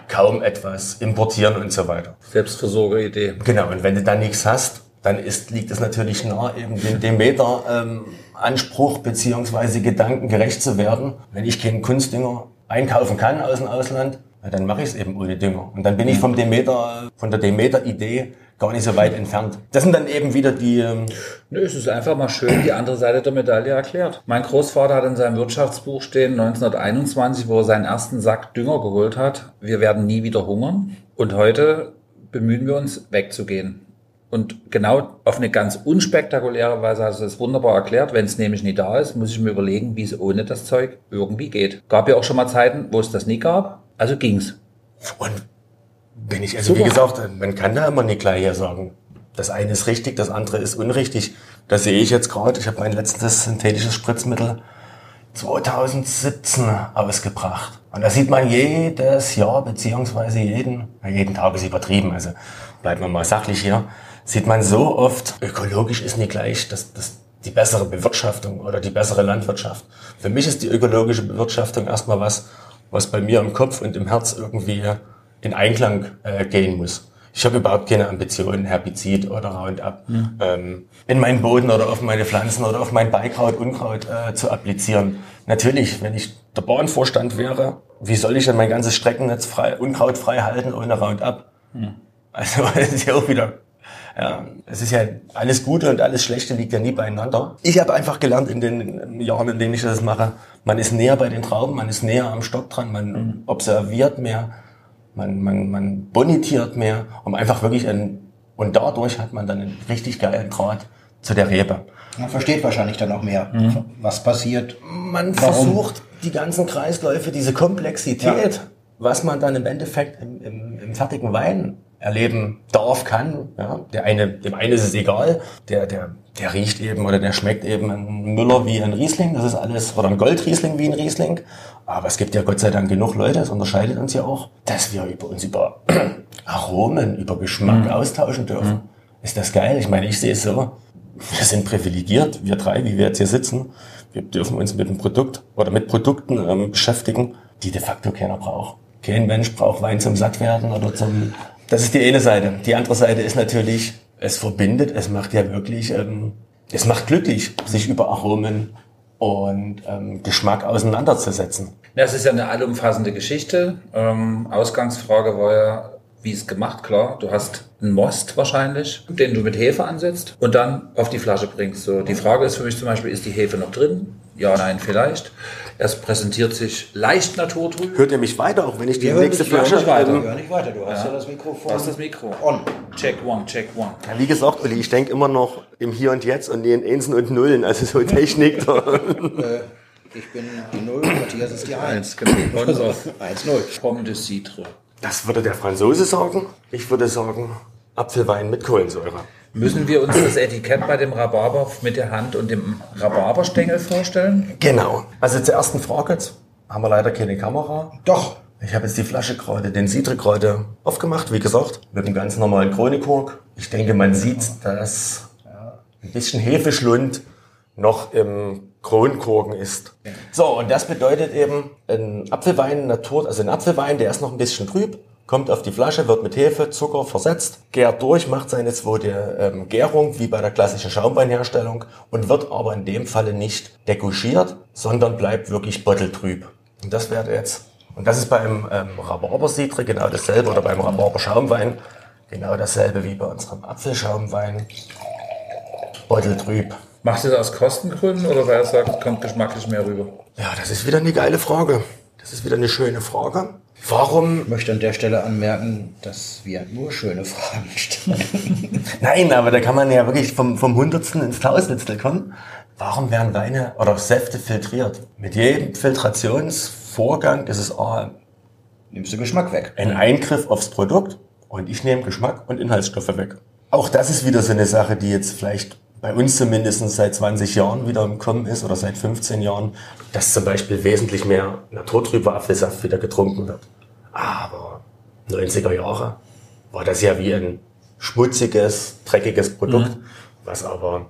kaum etwas importieren und so weiter. Selbstversorgeridee. Genau, und wenn du dann nichts hast, dann ist, liegt es natürlich nah, eben dem Demeter ähm, Anspruch beziehungsweise Gedanken gerecht zu werden. Wenn ich keinen Kunstdünger einkaufen kann aus dem Ausland, dann mache ich es eben ohne Dünger. Und dann bin ich vom Demeter, von der Demeter-Idee gar nicht so weit entfernt. Das sind dann eben wieder die... Ähm Nö, es ist einfach mal schön die andere Seite der Medaille erklärt. Mein Großvater hat in seinem Wirtschaftsbuch stehen, 1921, wo er seinen ersten Sack Dünger geholt hat, wir werden nie wieder hungern. Und heute bemühen wir uns, wegzugehen. Und genau auf eine ganz unspektakuläre Weise hast du das wunderbar erklärt. Wenn es nämlich nie da ist, muss ich mir überlegen, wie es ohne das Zeug irgendwie geht. Gab ja auch schon mal Zeiten, wo es das nie gab. Also ging's. Und wenn ich, also Super. wie gesagt, man kann da immer nicht gleich hier sagen, das eine ist richtig, das andere ist unrichtig. Das sehe ich jetzt gerade. Ich habe mein letztes synthetisches Spritzmittel 2017 ausgebracht. Und da sieht man jedes Jahr, beziehungsweise jeden, jeden Tag ist übertrieben, also bleiben wir mal sachlich hier, sieht man so oft, ökologisch ist nicht gleich das, das, die bessere Bewirtschaftung oder die bessere Landwirtschaft. Für mich ist die ökologische Bewirtschaftung erstmal was, was bei mir im Kopf und im Herz irgendwie in Einklang äh, gehen muss. Ich habe überhaupt keine Ambitionen, Herbizid oder Roundup mhm. ähm, in meinen Boden oder auf meine Pflanzen oder auf mein Beikraut, Unkraut äh, zu applizieren. Natürlich, wenn ich der Bauernvorstand wäre, wie soll ich denn mein ganzes Streckennetz frei, unkrautfrei halten ohne Roundup? Mhm. Also das ist ja auch wieder ja, es ist ja alles Gute und alles Schlechte liegt ja nie beieinander. Ich habe einfach gelernt in den Jahren, in denen ich das mache, man ist näher bei den Trauben, man ist näher am Stock dran, man mhm. observiert mehr, man, man, man bonitiert mehr, um einfach wirklich ein, und dadurch hat man dann einen richtig geilen Draht zu der Rebe. Man versteht wahrscheinlich dann auch mehr, mhm. was passiert. Man warum. versucht die ganzen Kreisläufe, diese Komplexität, ja. was man dann im Endeffekt im, im, im fertigen Wein erleben darf, kann. Ja, der eine, dem einen ist es egal, der, der, der riecht eben oder der schmeckt eben ein Müller wie ein Riesling, das ist alles, oder ein Goldriesling wie ein Riesling. Aber es gibt ja Gott sei Dank genug Leute, das unterscheidet uns ja auch, dass wir über uns über Aromen, über Geschmack mhm. austauschen dürfen. Mhm. Ist das geil? Ich meine, ich sehe es so. Wir sind privilegiert, wir drei, wie wir jetzt hier sitzen. Wir dürfen uns mit einem Produkt oder mit Produkten ähm, beschäftigen, die de facto keiner braucht. Kein Mensch braucht Wein zum Sattwerden oder zum das ist die eine Seite. Die andere Seite ist natürlich, es verbindet, es macht ja wirklich, ähm, es macht glücklich, sich über Aromen und ähm, Geschmack auseinanderzusetzen. Ja, es ist ja eine allumfassende Geschichte. Ähm, Ausgangsfrage war ja, wie es gemacht, klar. Du hast einen Most wahrscheinlich, den du mit Hefe ansetzt und dann auf die Flasche bringst. So, die Frage ist für mich zum Beispiel, ist die Hefe noch drin? Ja, nein, vielleicht. Es präsentiert sich leicht naturtrüb. Hört ihr mich weiter, auch wenn ich die Wir hören nächste wir hören Flasche... nicht weiter. ähm, Hör nicht weiter, du hast ja, das Mikrofon. Du hast das Mikro. On. Check one, check one. Ja, wie gesagt, Uli, ich denke immer noch im Hier und Jetzt und in Einsen und Nullen, also so Technik. da. Äh, ich bin die Null, Matthias ist die Eins. Genau. Auf 1-0. Pomme de Citre. Das würde der Franzose sagen. Ich würde sagen, Apfelwein mit Kohlensäure. Müssen wir uns das Etikett bei dem Rhabarber mit der Hand und dem Rhabarberstängel vorstellen? Genau. Also zur ersten Frage jetzt. Haben wir leider keine Kamera. Doch. Ich habe jetzt die Flasche gerade, den gerade aufgemacht, wie gesagt, mit einem ganz normalen Kronenkork. Ich denke, man sieht, dass ein bisschen Hefeschlund noch im Kronkorken ist. So, und das bedeutet eben, ein Apfelwein, Natur, also ein Apfelwein, der ist noch ein bisschen trüb, kommt auf die Flasche, wird mit Hefe, Zucker versetzt, gärt durch, macht seine zweite ähm, Gärung, wie bei der klassischen Schaumweinherstellung, und wird aber in dem Falle nicht degouchiert, sondern bleibt wirklich botteltrüb. Und das wäre jetzt, und das ist beim ähm, Rhabarber-Citre genau dasselbe, oder beim Rhabarber-Schaumwein genau dasselbe wie bei unserem Apfelschaumwein. Botteltrüb. Macht ihr das aus Kostengründen oder weil er sagt, kommt geschmacklich mehr rüber? Ja, das ist wieder eine geile Frage. Das ist wieder eine schöne Frage. Warum? Ich möchte an der Stelle anmerken, dass wir nur schöne Fragen stellen. Nein, aber da kann man ja wirklich vom, vom Hundertsten ins Tausendstel kommen. Warum werden Weine oder Säfte filtriert? Mit jedem Filtrationsvorgang ist es A, Nimmst du Geschmack weg. ein Eingriff aufs Produkt und ich nehme Geschmack und Inhaltsstoffe weg. Auch das ist wieder so eine Sache, die jetzt vielleicht bei uns zumindest seit 20 Jahren wieder im Kommen ist oder seit 15 Jahren, dass zum Beispiel wesentlich mehr naturtrüber Apfelsaft wieder getrunken wird. Aber 90er Jahre war das ja wie ein schmutziges, dreckiges Produkt, was aber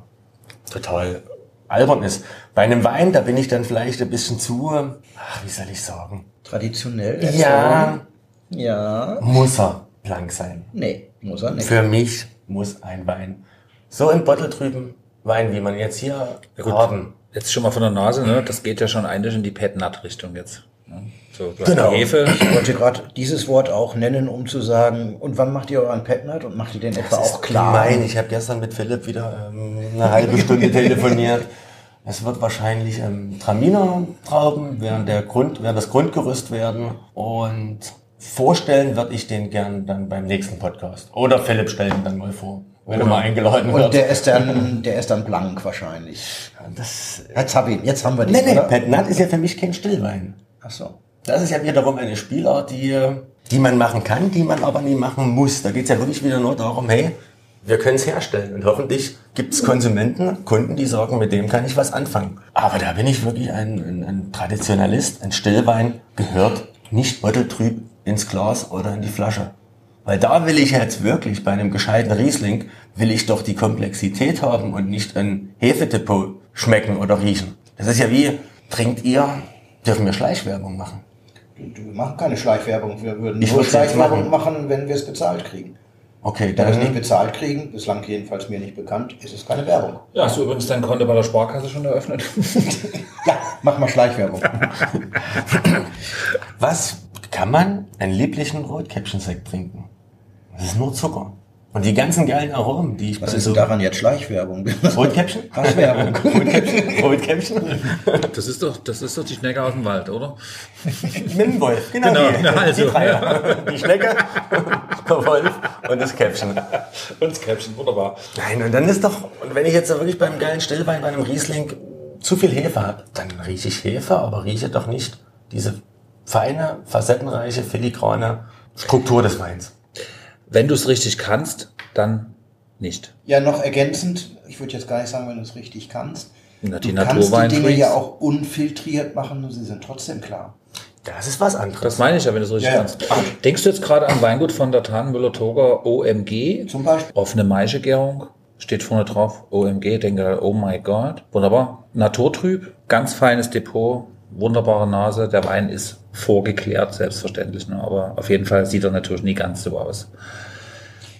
total albern ist. Bei einem Wein, da bin ich dann vielleicht ein bisschen zu, ach, wie soll ich sagen? Traditionell? Ja, Ja. muss er blank sein. Nee, muss er nicht. Für mich muss ein Wein so ein Botteltrüben Wein, wie man jetzt hier gut. haben. Jetzt schon mal von der Nase, ne? Das geht ja schon eigentlich in die Pet Nut Richtung jetzt. Ne? So, Genau. Hefe. Ich wollte gerade dieses Wort auch nennen, um zu sagen, und wann macht ihr euren Petnut und macht ihr den etwa auch klar? Nein, ich habe gestern mit Philipp wieder ähm, eine halbe Stunde telefoniert. Es wird wahrscheinlich ähm, Traminer-Trauben während, der Grund, während das Grundgerüst werden. Und vorstellen würde ich den gern dann beim nächsten Podcast. Oder Philipp stellt ihn dann mal vor, wenn er mal eingeladen wird. Und der ist dann, der ist dann blank wahrscheinlich. das, Jetzt hab ich, jetzt haben wir die, nee, nee? Pet Nat ist ja für mich kein Stillwein. Ach so. Das ist ja wiederum eine Spielart, die, die man machen kann, die man aber nie machen muss. Da geht es ja wirklich wieder nur darum, hey, wir können es herstellen. Und hoffentlich gibt es Konsumenten, Kunden, die sagen, mit dem kann ich was anfangen. Aber da bin ich wirklich ein, ein, ein Traditionalist. Ein Stillwein gehört nicht botteltrüb ins Glas oder in die Flasche. Weil da will ich jetzt wirklich bei einem gescheiten Riesling, will ich doch die Komplexität haben und nicht ein Hefedepot schmecken oder riechen. Das ist ja wie, trinkt ihr, dürfen wir Schleichwerbung machen? Wir machen keine Schleichwerbung. Wir würden Ich nur Schleichwerbung machen. machen, wenn wir es bezahlt kriegen. Okay, Da wir es nicht dann, bezahlt kriegen, bislang jedenfalls mir nicht bekannt, ist es keine Werbung. Ja, hast du übrigens dein Konto bei der Sparkasse schon eröffnet? Ja, mach mal Schleichwerbung. was kann man einen lieblichen Rotkäppchensekt trinken? Das ist nur Zucker. Und die ganzen geilen Aromen, die ich Was bei ist so... daran jetzt Schleichwerbung? Rotkäppchen? Was Werbung? Rotkäppchen? Rotkäppchen? Das ist doch, das ist doch die Schnecke aus dem Wald, oder? Mit dem Wolf, genau, Genau, die, ja, also. die Dreier. Die Schnecke, der Wolf und das Käppchen. Und das Käppchen, wunderbar. Nein, und dann ist doch, und wenn ich jetzt wirklich beim geilen Stillwein, bei einem Riesling zu viel Hefe habe, dann rieche ich Hefe, aber rieche doch nicht diese feine, facettenreiche, filigrane Struktur des Weins. Wenn du es richtig kannst, dann nicht. Ja, noch ergänzend, ich würde jetzt gar nicht sagen, wenn du es richtig kannst. Na, die du kannst die Dinge Freaks. ja auch unfiltriert machen und sie sind trotzdem klar. Das ist was anderes. Das meine ich ja, wenn du es richtig Ja, kannst. Denkst du jetzt gerade an Weingut von der Müller-Toger OMG? Zum Beispiel. Offene Maischegärung. Steht vorne drauf OMG. Denke, oh my God. Wunderbar. Naturtrüb. Ganz feines Depot. Wunderbare Nase. Der Wein ist vorgeklärt, selbstverständlich. Ne? Aber auf jeden Fall sieht er natürlich nie ganz so aus.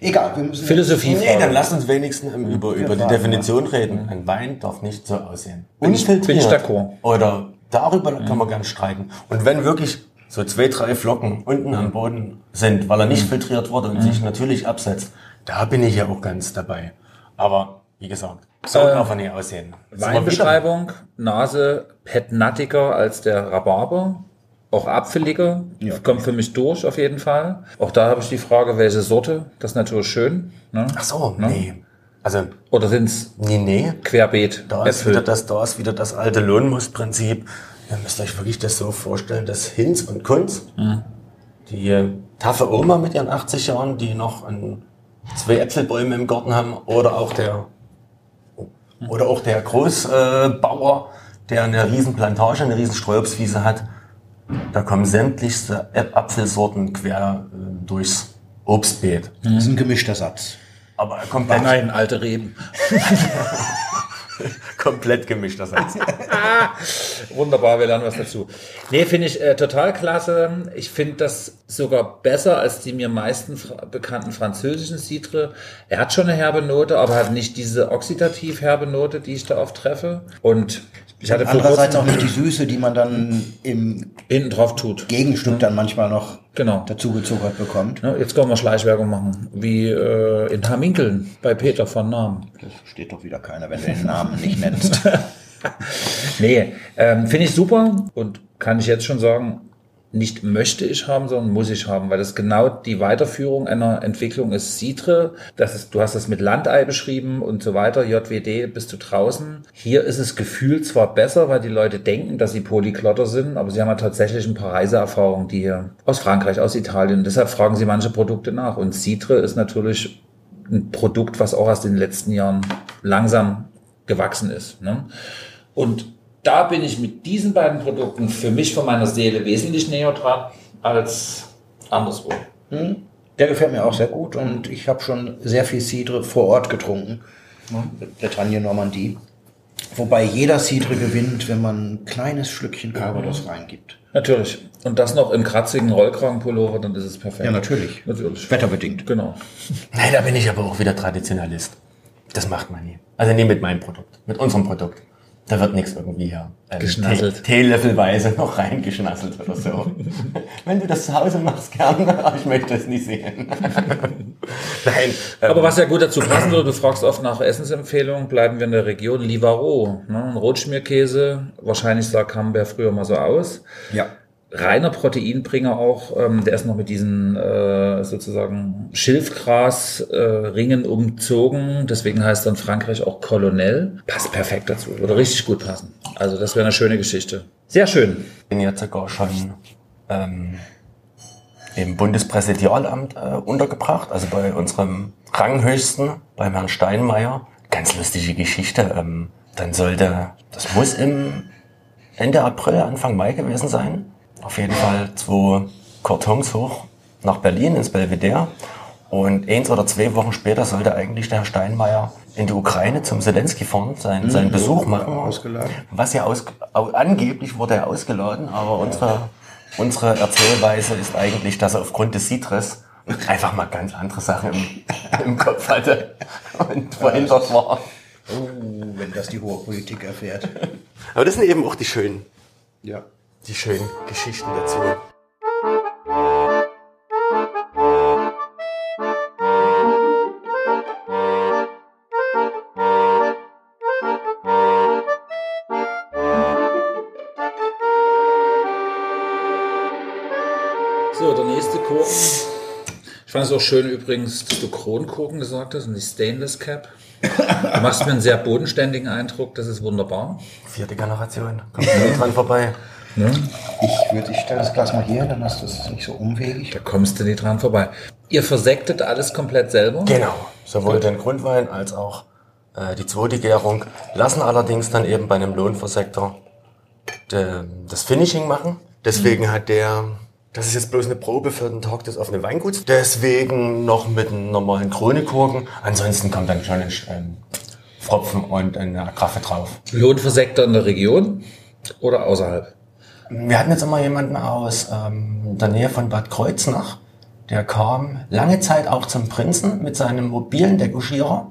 Egal, wir müssen. Philosophie. Nee, dann lass uns wenigstens über, über die Definition reden. Ein Wein darf nicht so aussehen. Bin ich- bin ich d'accord. Oder darüber kann man gerne streiten. Und wenn wirklich so zwei, drei Flocken unten am Boden sind, weil er nicht filtriert wurde und sich natürlich absetzt, da bin ich ja auch ganz dabei. Aber wie gesagt, so darf er nicht aussehen. Wir Weinbeschreibung, Nase petnattiger als der Rhabarber. Auch apfeliger, kommt für mich durch auf jeden Fall. Auch da habe ich die Frage, welche Sorte, das ist natürlich schön. Ne? Ach so, nee. Also, Oder sind es nee, nee. querbeet Da ist, Äpfel? wieder das, da ist wieder das alte Lohnmusprinzip. Ihr müsst euch wirklich das so vorstellen, dass Hinz und Kunz, die äh, taffe Oma mit ihren 80 Jahren, die noch ein, zwei Äpfelbäume im Garten haben, oder auch der, oder auch der Großbauer, Bauer, der eine riesen Plantage, eine riesen Streuobstwiese hat. Da kommen sämtlichste Apfelsorten quer äh, durchs Obstbeet. Das ist ein gemischter Satz. Aber komplett, Nein, alte Reben. komplett gemischt, das heißt. Wunderbar, wir lernen was dazu. Nee, finde ich äh, total klasse. Ich finde das sogar besser als die mir meisten fra bekannten französischen Citre. Er hat schon eine herbe Note, aber hat nicht diese oxidativ herbe Note, die ich da oft treffe. Und ich hatte Andererseits auch nicht die Süße, die man dann im hinten drauf tut. Gegenstück dann manchmal noch Genau. dazu gezuckert bekommt. Ja, jetzt können wir Schleichwerbung machen. Wie äh, in Haminkeln bei Peter von Namen. Das versteht doch wieder keiner, wenn du den Namen nicht nennst. Nee, ähm, finde ich super und kann ich jetzt schon sagen, nicht möchte ich haben, sondern muss ich haben, weil das genau die Weiterführung einer Entwicklung ist. Citre, das ist, du hast das mit Landei beschrieben und so weiter, JWD bist du draußen. Hier ist es gefühlt zwar besser, weil die Leute denken, dass sie Polyklotter sind, aber sie haben ja tatsächlich ein paar Reiseerfahrungen, die hier aus Frankreich, aus Italien, deshalb fragen sie manche Produkte nach. Und Citre ist natürlich ein Produkt, was auch in den letzten Jahren langsam gewachsen ist. Ne? Und da bin ich mit diesen beiden Produkten für mich von meiner Seele wesentlich näher dran als anderswo. Der gefällt mir auch sehr gut und ich habe schon sehr viel Cidre vor Ort getrunken. Bretagne Normandie. Wobei jeder Cidre gewinnt, wenn man ein kleines Schlückchen Calvados reingibt. Natürlich. Und das noch im kratzigen Rollkragenpullover, dann ist es perfekt. Ja, natürlich. Natürlich. Wetterbedingt. Genau. Nein, da bin ich aber auch wieder Traditionalist. Das macht man nie. Also nie mit meinem Produkt, mit unserem Produkt. Da wird nichts irgendwie ja, ähm, Geschnasselt. Tee- Teelöffelweise noch reingeschnasselt oder so. Wenn du das zu Hause machst, gerne, aber ich möchte es nicht sehen. Nein, ähm, Aber was ja gut dazu passen würde, du fragst oft nach Essensempfehlungen, bleiben wir in der Region Livaro. Ne? Ein Rotschmierkäse, wahrscheinlich sah Camembert früher mal so aus. Ja. Reiner Proteinbringer auch. Ähm, der ist noch mit diesen äh, sozusagen Schilfgras-Ringen umzogen. Deswegen heißt dann Frankreich auch Colonel. Passt perfekt dazu. Würde richtig gut passen. Also das wäre eine schöne Geschichte. Sehr schön. bin jetzt sogar schon ähm, im Bundespräsidialamt äh, untergebracht, also bei unserem Ranghöchsten, beim Herrn Steinmeier. Ganz lustige Geschichte. Ähm, dann sollte, das muss im Ende April, Anfang Mai gewesen sein. Auf jeden Fall zwei Kartons hoch nach Berlin ins Belvedere. Und eins oder zwei Wochen später sollte eigentlich der Herr Steinmeier in die Ukraine zum Zelensky fahren, seinen, seinen Besuch machen. Ausgeladen. Was ja aus, au, angeblich wurde er ausgeladen, aber unsere, unsere Erzählweise ist eigentlich, dass er aufgrund des Citres einfach mal ganz andere Sachen im, im Kopf hatte und verhindert war. Oh, wenn das die hohe Politik erfährt. Aber das sind eben auch die schönen, Ja. Die schönen Geschichten dazu. So, der nächste Korken. Ich fand es auch schön übrigens, dass du Kronkorken gesagt hast und nicht Stainless Cap. Du machst mir einen sehr bodenständigen Eindruck, das ist wunderbar. Vierte Generation, kommt nie dran vorbei. Ich würde, ich stelle das Glas mal hier, dann hast du es nicht so umwegig. Da kommst du nicht dran vorbei. Ihr versektet alles komplett selber? Genau, sowohl den Grundwein als auch äh, die zweite Gärung lassen allerdings dann eben bei einem Lohnversektor de, das Finishing machen. Deswegen hat der, das ist jetzt bloß eine Probe für den Tag des offenen Weinguts, deswegen noch mit einem normalen Kronikorken. Ansonsten kommt dann schon ein ähm, Pfropfen und eine Agraffe drauf. Lohnversektor in der Region oder außerhalb? Wir hatten jetzt immer jemanden aus ähm, der Nähe von Bad Kreuznach, Der kam lange Zeit auch zum Prinzen mit seinem mobilen Deguschierer.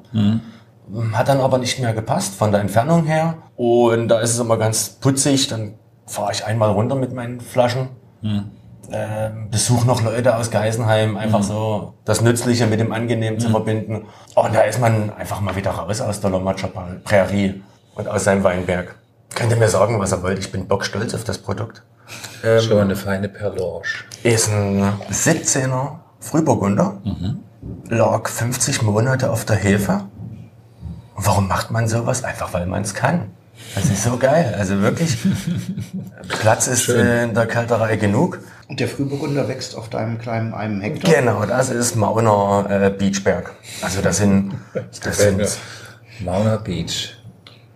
Hat dann aber nicht mehr gepasst von der Entfernung her. Und da ist es immer ganz putzig. Dann fahre ich einmal runter mit meinen Flaschen. Ähm, besuche noch Leute aus Geisenheim, einfach so das Nützliche mit dem Angenehmen zu verbinden. Und da ist man einfach mal wieder raus aus der Lomatscher Prärie und aus seinem Weinberg. Könnt ihr mir sagen, was ihr wollt? Ich bin bockstolz auf das Produkt. Schon eine feine Perlange. Ist ein 17er Frühburgunder, lag 50 Monate auf der Hefe. Warum macht man sowas? Einfach weil man es kann. Das ist so geil. Also wirklich, Platz ist äh, in der Kälterei genug. Und der Frühburgunder wächst auf deinem kleinen einem Hektar. Genau, das ist Mauner äh, Beachberg. Also das sind, das mir. sind Mauna Beach.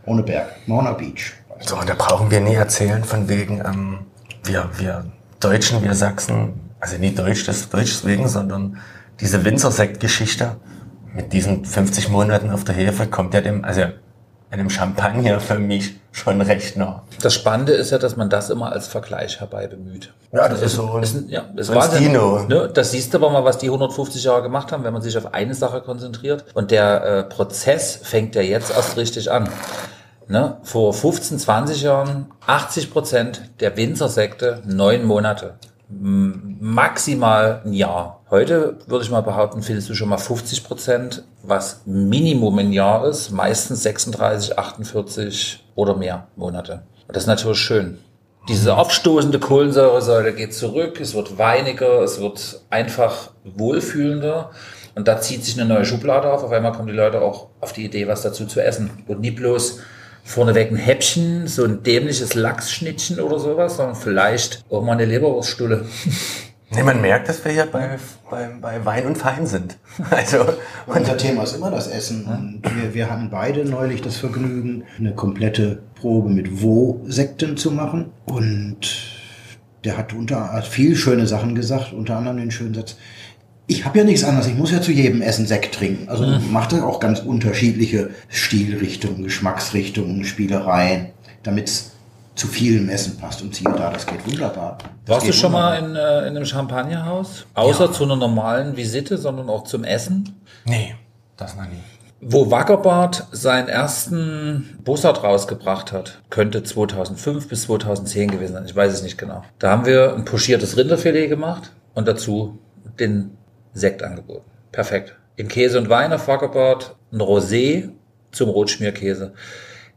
Ohne Berg. Mauna Beach. So, und da brauchen wir nie erzählen von wegen, ähm, wir, wir Deutschen, wir Sachsen, also nicht Deutsch des Deutsch wegen, sondern diese Winzersekt-Geschichte mit diesen 50 Monaten auf der Hefe kommt ja dem, also einem Champagner für mich schon recht nah. Das Spannende ist ja, dass man das immer als Vergleich herbei bemüht. Ja, das ist so ein, Ist ein, ja, das so war. Ne, das siehst du aber mal, was die 150 Jahre gemacht haben, wenn man sich auf eine Sache konzentriert. Und der äh, Prozess fängt ja jetzt erst richtig an. Ne? Vor 15, 20 Jahren 80 Prozent der Winzersekte neun Monate. Maximal ein Jahr. Heute würde ich mal behaupten, findest du schon mal 50 Prozent, was Minimum ein Jahr ist, meistens 36, 48 oder mehr Monate. Und das ist natürlich schön. Diese aufstoßende Kohlensäuresäule geht zurück, es wird weiniger, es wird einfach wohlfühlender und da zieht sich eine neue Schublade auf. Auf einmal kommen die Leute auch auf die Idee, was dazu zu essen. Und nicht bloß vorneweg ein Häppchen, so ein dämliches Lachsschnittchen oder sowas, sondern vielleicht auch mal eine Leberwurststulle. Nee, man merkt, dass wir hier bei, bei, bei Wein und Fein sind. Also, Unser Thema ist immer das Essen. Und wir, wir hatten beide neulich das Vergnügen, eine komplette Probe mit Wo-Sekten zu machen. Und der hat unter hat viel schöne Sachen gesagt, unter anderem den schönen Satz. Ich habe ja nichts anderes, ich muss ja zu jedem Essen Sekt trinken. Also macht er auch ganz unterschiedliche Stilrichtungen, Geschmacksrichtungen, Spielereien, damit es zu vielem Essen passt. Und siehe da, das geht wunderbar. Das Warst du geht schon mal wunderbar. in, äh, in einem Champagnerhaus? Außer zu einer normalen Visite, sondern auch zum Essen? nee, das noch nie. Wo Wackerbart seinen ersten Bussard rausgebracht hat, könnte 2005 bis 2010 gewesen sein. Ich weiß es nicht genau. Da haben wir ein pochiertes Rinderfilet gemacht und dazu den Sekt angeboten. Perfekt. Im Käse und Wein auf Wackerbart ein Rosé zum Rotschmierkäse.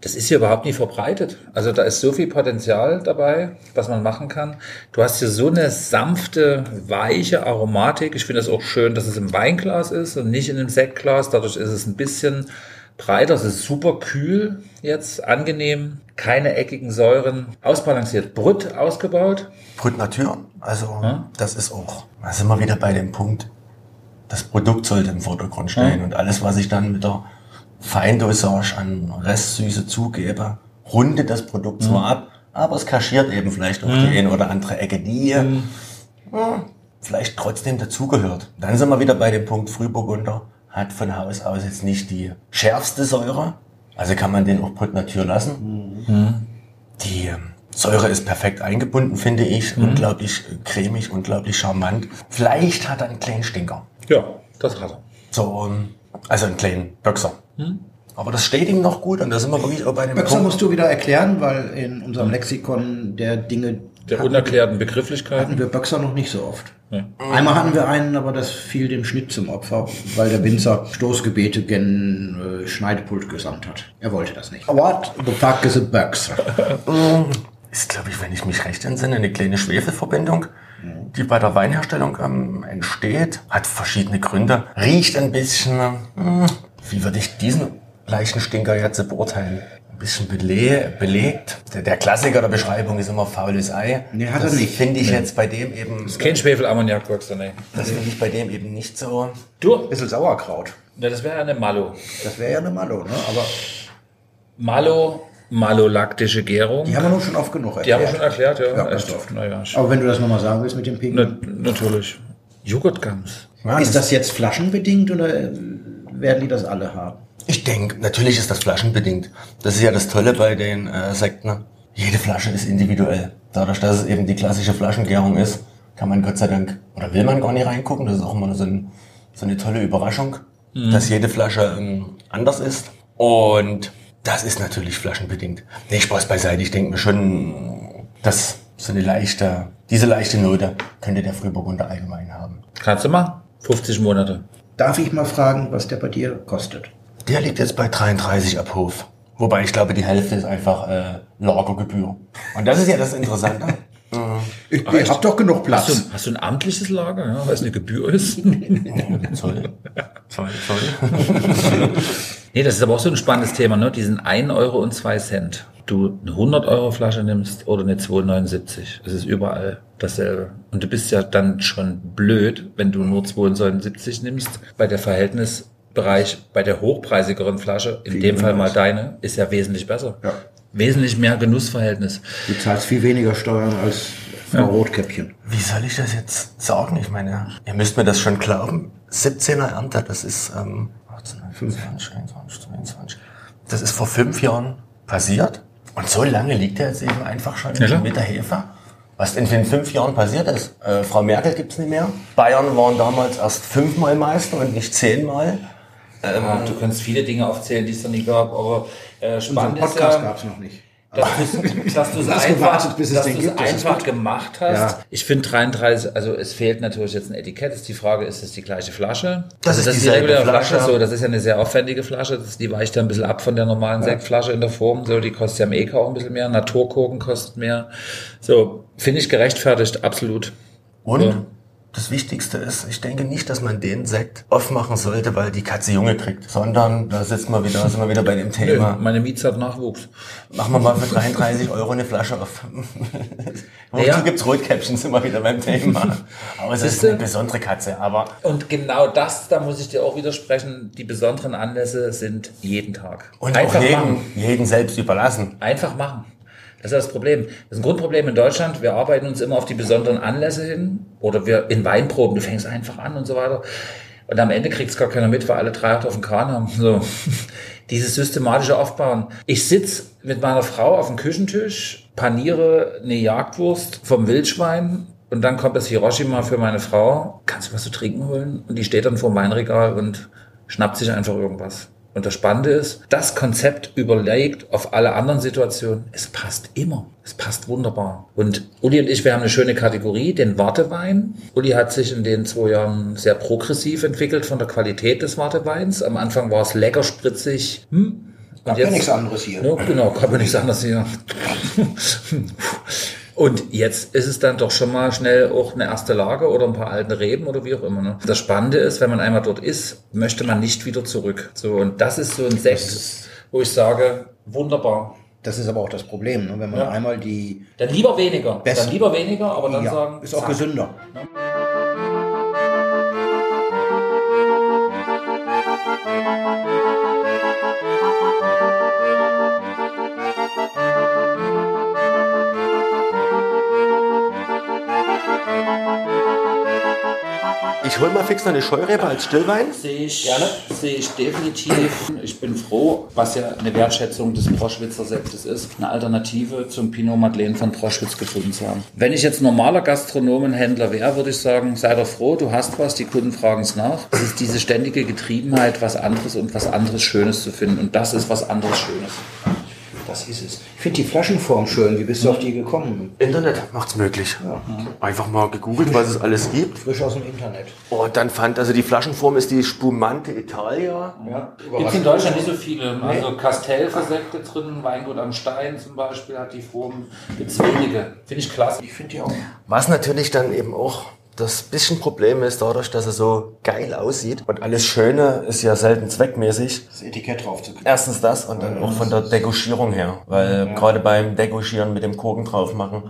Das ist hier überhaupt nicht verbreitet. Also da ist so viel Potenzial dabei, was man machen kann. Du hast hier so eine sanfte, weiche Aromatik. Ich finde es auch schön, dass es im Weinglas ist und nicht in einem Sektglas. Dadurch ist es ein bisschen breiter. Es ist super kühl jetzt, angenehm. Keine eckigen Säuren. Ausbalanciert. Brut ausgebaut. Brut Natur, also das ist auch, da sind wir wieder bei dem Punkt, das Produkt sollte im Vordergrund stehen und alles, was ich dann mit der Feindosage an Restsüße zugebe, rundet das Produkt zwar ab, aber es kaschiert eben vielleicht auch die eine oder andere Ecke, die ja, vielleicht trotzdem dazugehört. Dann sind wir wieder bei dem Punkt Frühburgunder, hat von Haus aus jetzt nicht die schärfste Säure, also kann man den auch Brut Natur lassen. Die ähm, Säure ist perfekt eingebunden, finde ich. Unglaublich cremig, unglaublich charmant. Vielleicht hat er einen kleinen Stinker. Ja, das hat er. So, ähm, also einen kleinen Böxer. Aber das steht ihm noch gut und da sind wir wirklich auch bei dem Böxer Punkt. musst du wieder erklären, weil in unserem Lexikon der Dinge Der hatten- unerklärten Begrifflichkeiten. hatten wir Böxer noch nicht so oft. Einmal hatten wir einen, aber das fiel dem Schnitt zum Opfer, weil der Winzer Stoßgebete gen äh, Schneidepult gesandt hat. Er wollte das nicht. What the fuck is a Böxer? Ist, glaube ich, wenn ich mich recht entsinne, eine kleine Schwefelverbindung, die bei der Weinherstellung ähm, entsteht. Hat verschiedene Gründe. Riecht ein bisschen, hm, wie würde ich diesen leichten Stinker jetzt beurteilen? Ein bisschen bele belegt. Der, der Klassiker der Beschreibung ist immer faules Ei. Nee, hat er das nicht. Finde ich jetzt bei dem eben, Kein Schwefelammoniakwachser, ne. das finde ich bei dem eben nicht so. Du, Bisschen Sauerkraut. ne, das wäre eine Malo. Das wäre ja eine Malo, ne? Aber Malo, malolaktische Gärung. die haben wir nun schon oft genug Die haben wir erklärt. schon erklärt, ja. Ja, Echt oft. Naja, Aber wenn du das nochmal sagen willst mit dem Pink, na, natürlich. Joghurtgums. Ja, ist das jetzt flaschenbedingt oder äh, werden die das alle haben? Ich denke, natürlich ist das flaschenbedingt. Das ist ja das Tolle bei den äh, Sekten. Jede Flasche ist individuell. Dadurch, dass es eben die klassische Flaschengärung ist, kann man Gott sei Dank, oder will man gar nicht reingucken. Das ist auch immer so, ein, so eine tolle Überraschung, dass jede Flasche ähm, anders ist. Und das ist natürlich flaschenbedingt. Nee, Spaß beiseite. Ich denke mir schon, dass so eine leichte, diese leichte Note könnte der Frühburgunder allgemein haben. Kannst du mal? 50 Monate. Darf ich mal fragen, was der bei dir kostet? Der liegt jetzt bei 33 ab Hof. Wobei ich glaube, die Hälfte ist einfach äh, Lagergebühr. Und das ist ja das Interessante. Ich, ich hab doch genug Hast Platz. du, hast du ein amtliches Lager, ja, weil es eine Gebühr ist? Zoll. Zoll, Zoll. Nee, das ist aber auch so ein spannendes Thema, ne? Diesen 1 Euro und 2 Cent. Du eine 100 Euro Flasche nimmst oder eine 2,79. Es ist überall dasselbe. Und du bist ja dann schon blöd, wenn du nur 2,79 nimmst. Bei der Verhältnisbereich, bei der hochpreisigeren Flasche, in Viel dem Fall mal deine, ist ja wesentlich besser. Ja. Wesentlich mehr Genussverhältnis. Du zahlst viel weniger Steuern als Frau Rotkäppchen. Wie soll ich das jetzt sagen? Ich meine, ihr müsst mir das schon glauben. 17er Ernte, das ist ähm, 18, 25, 21, 22. Das ist vor fünf Jahren passiert. Und so lange liegt er jetzt eben einfach schon Ja, mit der Hefe. Was in den fünf Jahren passiert ist. Äh, Frau Merkel gibt's nicht mehr. Bayern waren damals erst fünfmal Meister und nicht zehnmal. Ja, du kannst viele Dinge aufzählen, die es noch nie gab, aber äh, Unseren spannend ist Podcast ja, gab's noch nicht. Dass du es einfach, bis dass gibt, gemacht hast. Ja. Ich finde 33, also es fehlt natürlich jetzt ein Etikett. Ist die Frage, ist es die gleiche Flasche? Das also ist die reguläre Flasche. Flasche. So, das ist ja eine sehr aufwendige Flasche. Das, die weicht ja ein bisschen ab von der normalen Sektflasche in der Form. So, die kostet ja im EK auch ein bisschen mehr. Naturkoken kostet mehr. So, finde ich gerechtfertigt, absolut. Und Ja. Das Wichtigste ist, ich denke nicht, dass man den Sekt aufmachen sollte, weil die Katze Junge kriegt, sondern da sitzt man wieder, sind wir wieder bei dem Nö, Thema. meine Mietz hat Nachwuchs. Machen wir mal für 33 Euro eine Flasche auf. Wozu Ja. gibt's Rotkäppchen, sind wir wieder beim Thema. Aber es ist eine besondere Katze, aber Und genau das, da muss ich dir auch widersprechen, die besonderen Anlässe sind jeden Tag. und Einfach auch jeden, machen. jeden selbst überlassen. Einfach machen. Das ist das Problem. Das ist ein Grundproblem in Deutschland. Wir arbeiten uns immer auf die besonderen Anlässe hin. Oder wir in Weinproben, du fängst einfach an und so weiter. Und am Ende kriegt es gar keiner mit, weil alle drei auf dem Kran haben. So. Dieses systematische Aufbauen. Ich sitz mit meiner Frau auf dem Küchentisch, paniere eine Jagdwurst vom Wildschwein und dann kommt das Hiroshima für meine Frau. Kannst du was zu trinken holen? Und die steht dann vor dem Weinregal und schnappt sich einfach irgendwas. Und das Spannende ist, das Konzept überlegt auf alle anderen Situationen. Es passt immer. Es passt wunderbar. Und Uli und ich, wir haben eine schöne Kategorie, den Wartewein. Uli hat sich in den zwei Jahren sehr progressiv entwickelt von der Qualität des Warteweins. Am Anfang war es lecker spritzig. Hm? Gab ja nichts anderes hier. Ja, genau, kann man nichts anderes hier. Und jetzt ist es dann doch schon mal schnell auch eine erste Lage oder ein paar alte Reben oder wie auch immer. Ne? Das Spannende ist, wenn man einmal dort ist, möchte man nicht wieder zurück. So, und das ist so ein Sekt, wo ich sage, wunderbar. Das ist aber auch das Problem, ne? wenn man Ja. einmal die... Dann lieber weniger. Besser. Dann lieber weniger, aber dann ja, sagen, ist auch zack. gesünder. Ich hol mal fix noch eine Scheurebe als Stillwein. Sehe ich, sehe ich definitiv. Ich bin froh, was ja eine Wertschätzung des Proschwitzer Sektes ist, eine Alternative zum Pinot Madeleine von Proschwitz gefunden zu haben. Wenn ich jetzt normaler Gastronomenhändler wäre, würde ich sagen, sei doch froh, du hast was, die Kunden fragen es nach. Es ist diese ständige Getriebenheit, was anderes und was anderes Schönes zu finden. Und das ist was anderes Schönes. Das ist es. Ich finde die Flaschenform schön. Wie bist du auf die gekommen? Internet macht's möglich. Einfach mal gegoogelt, was es alles gibt. Frisch aus dem Internet. Und dann fand, also die Flaschenform ist die Spumante Italia. Ja, Gibt es in Deutschland nicht so viele. Also Castell Sekte drin, Weingut am Stein zum Beispiel hat die Form. Gibt es wenige. Finde ich klasse. Ich finde die auch. Was natürlich dann eben auch das bisschen Problem ist, dadurch, dass er so geil aussieht und alles Schöne ist ja selten zweckmäßig. Das Etikett drauf zu kriegen. Erstens das und dann auch von der Degouchierung her, weil gerade beim Degouchieren mit dem Korken drauf machen,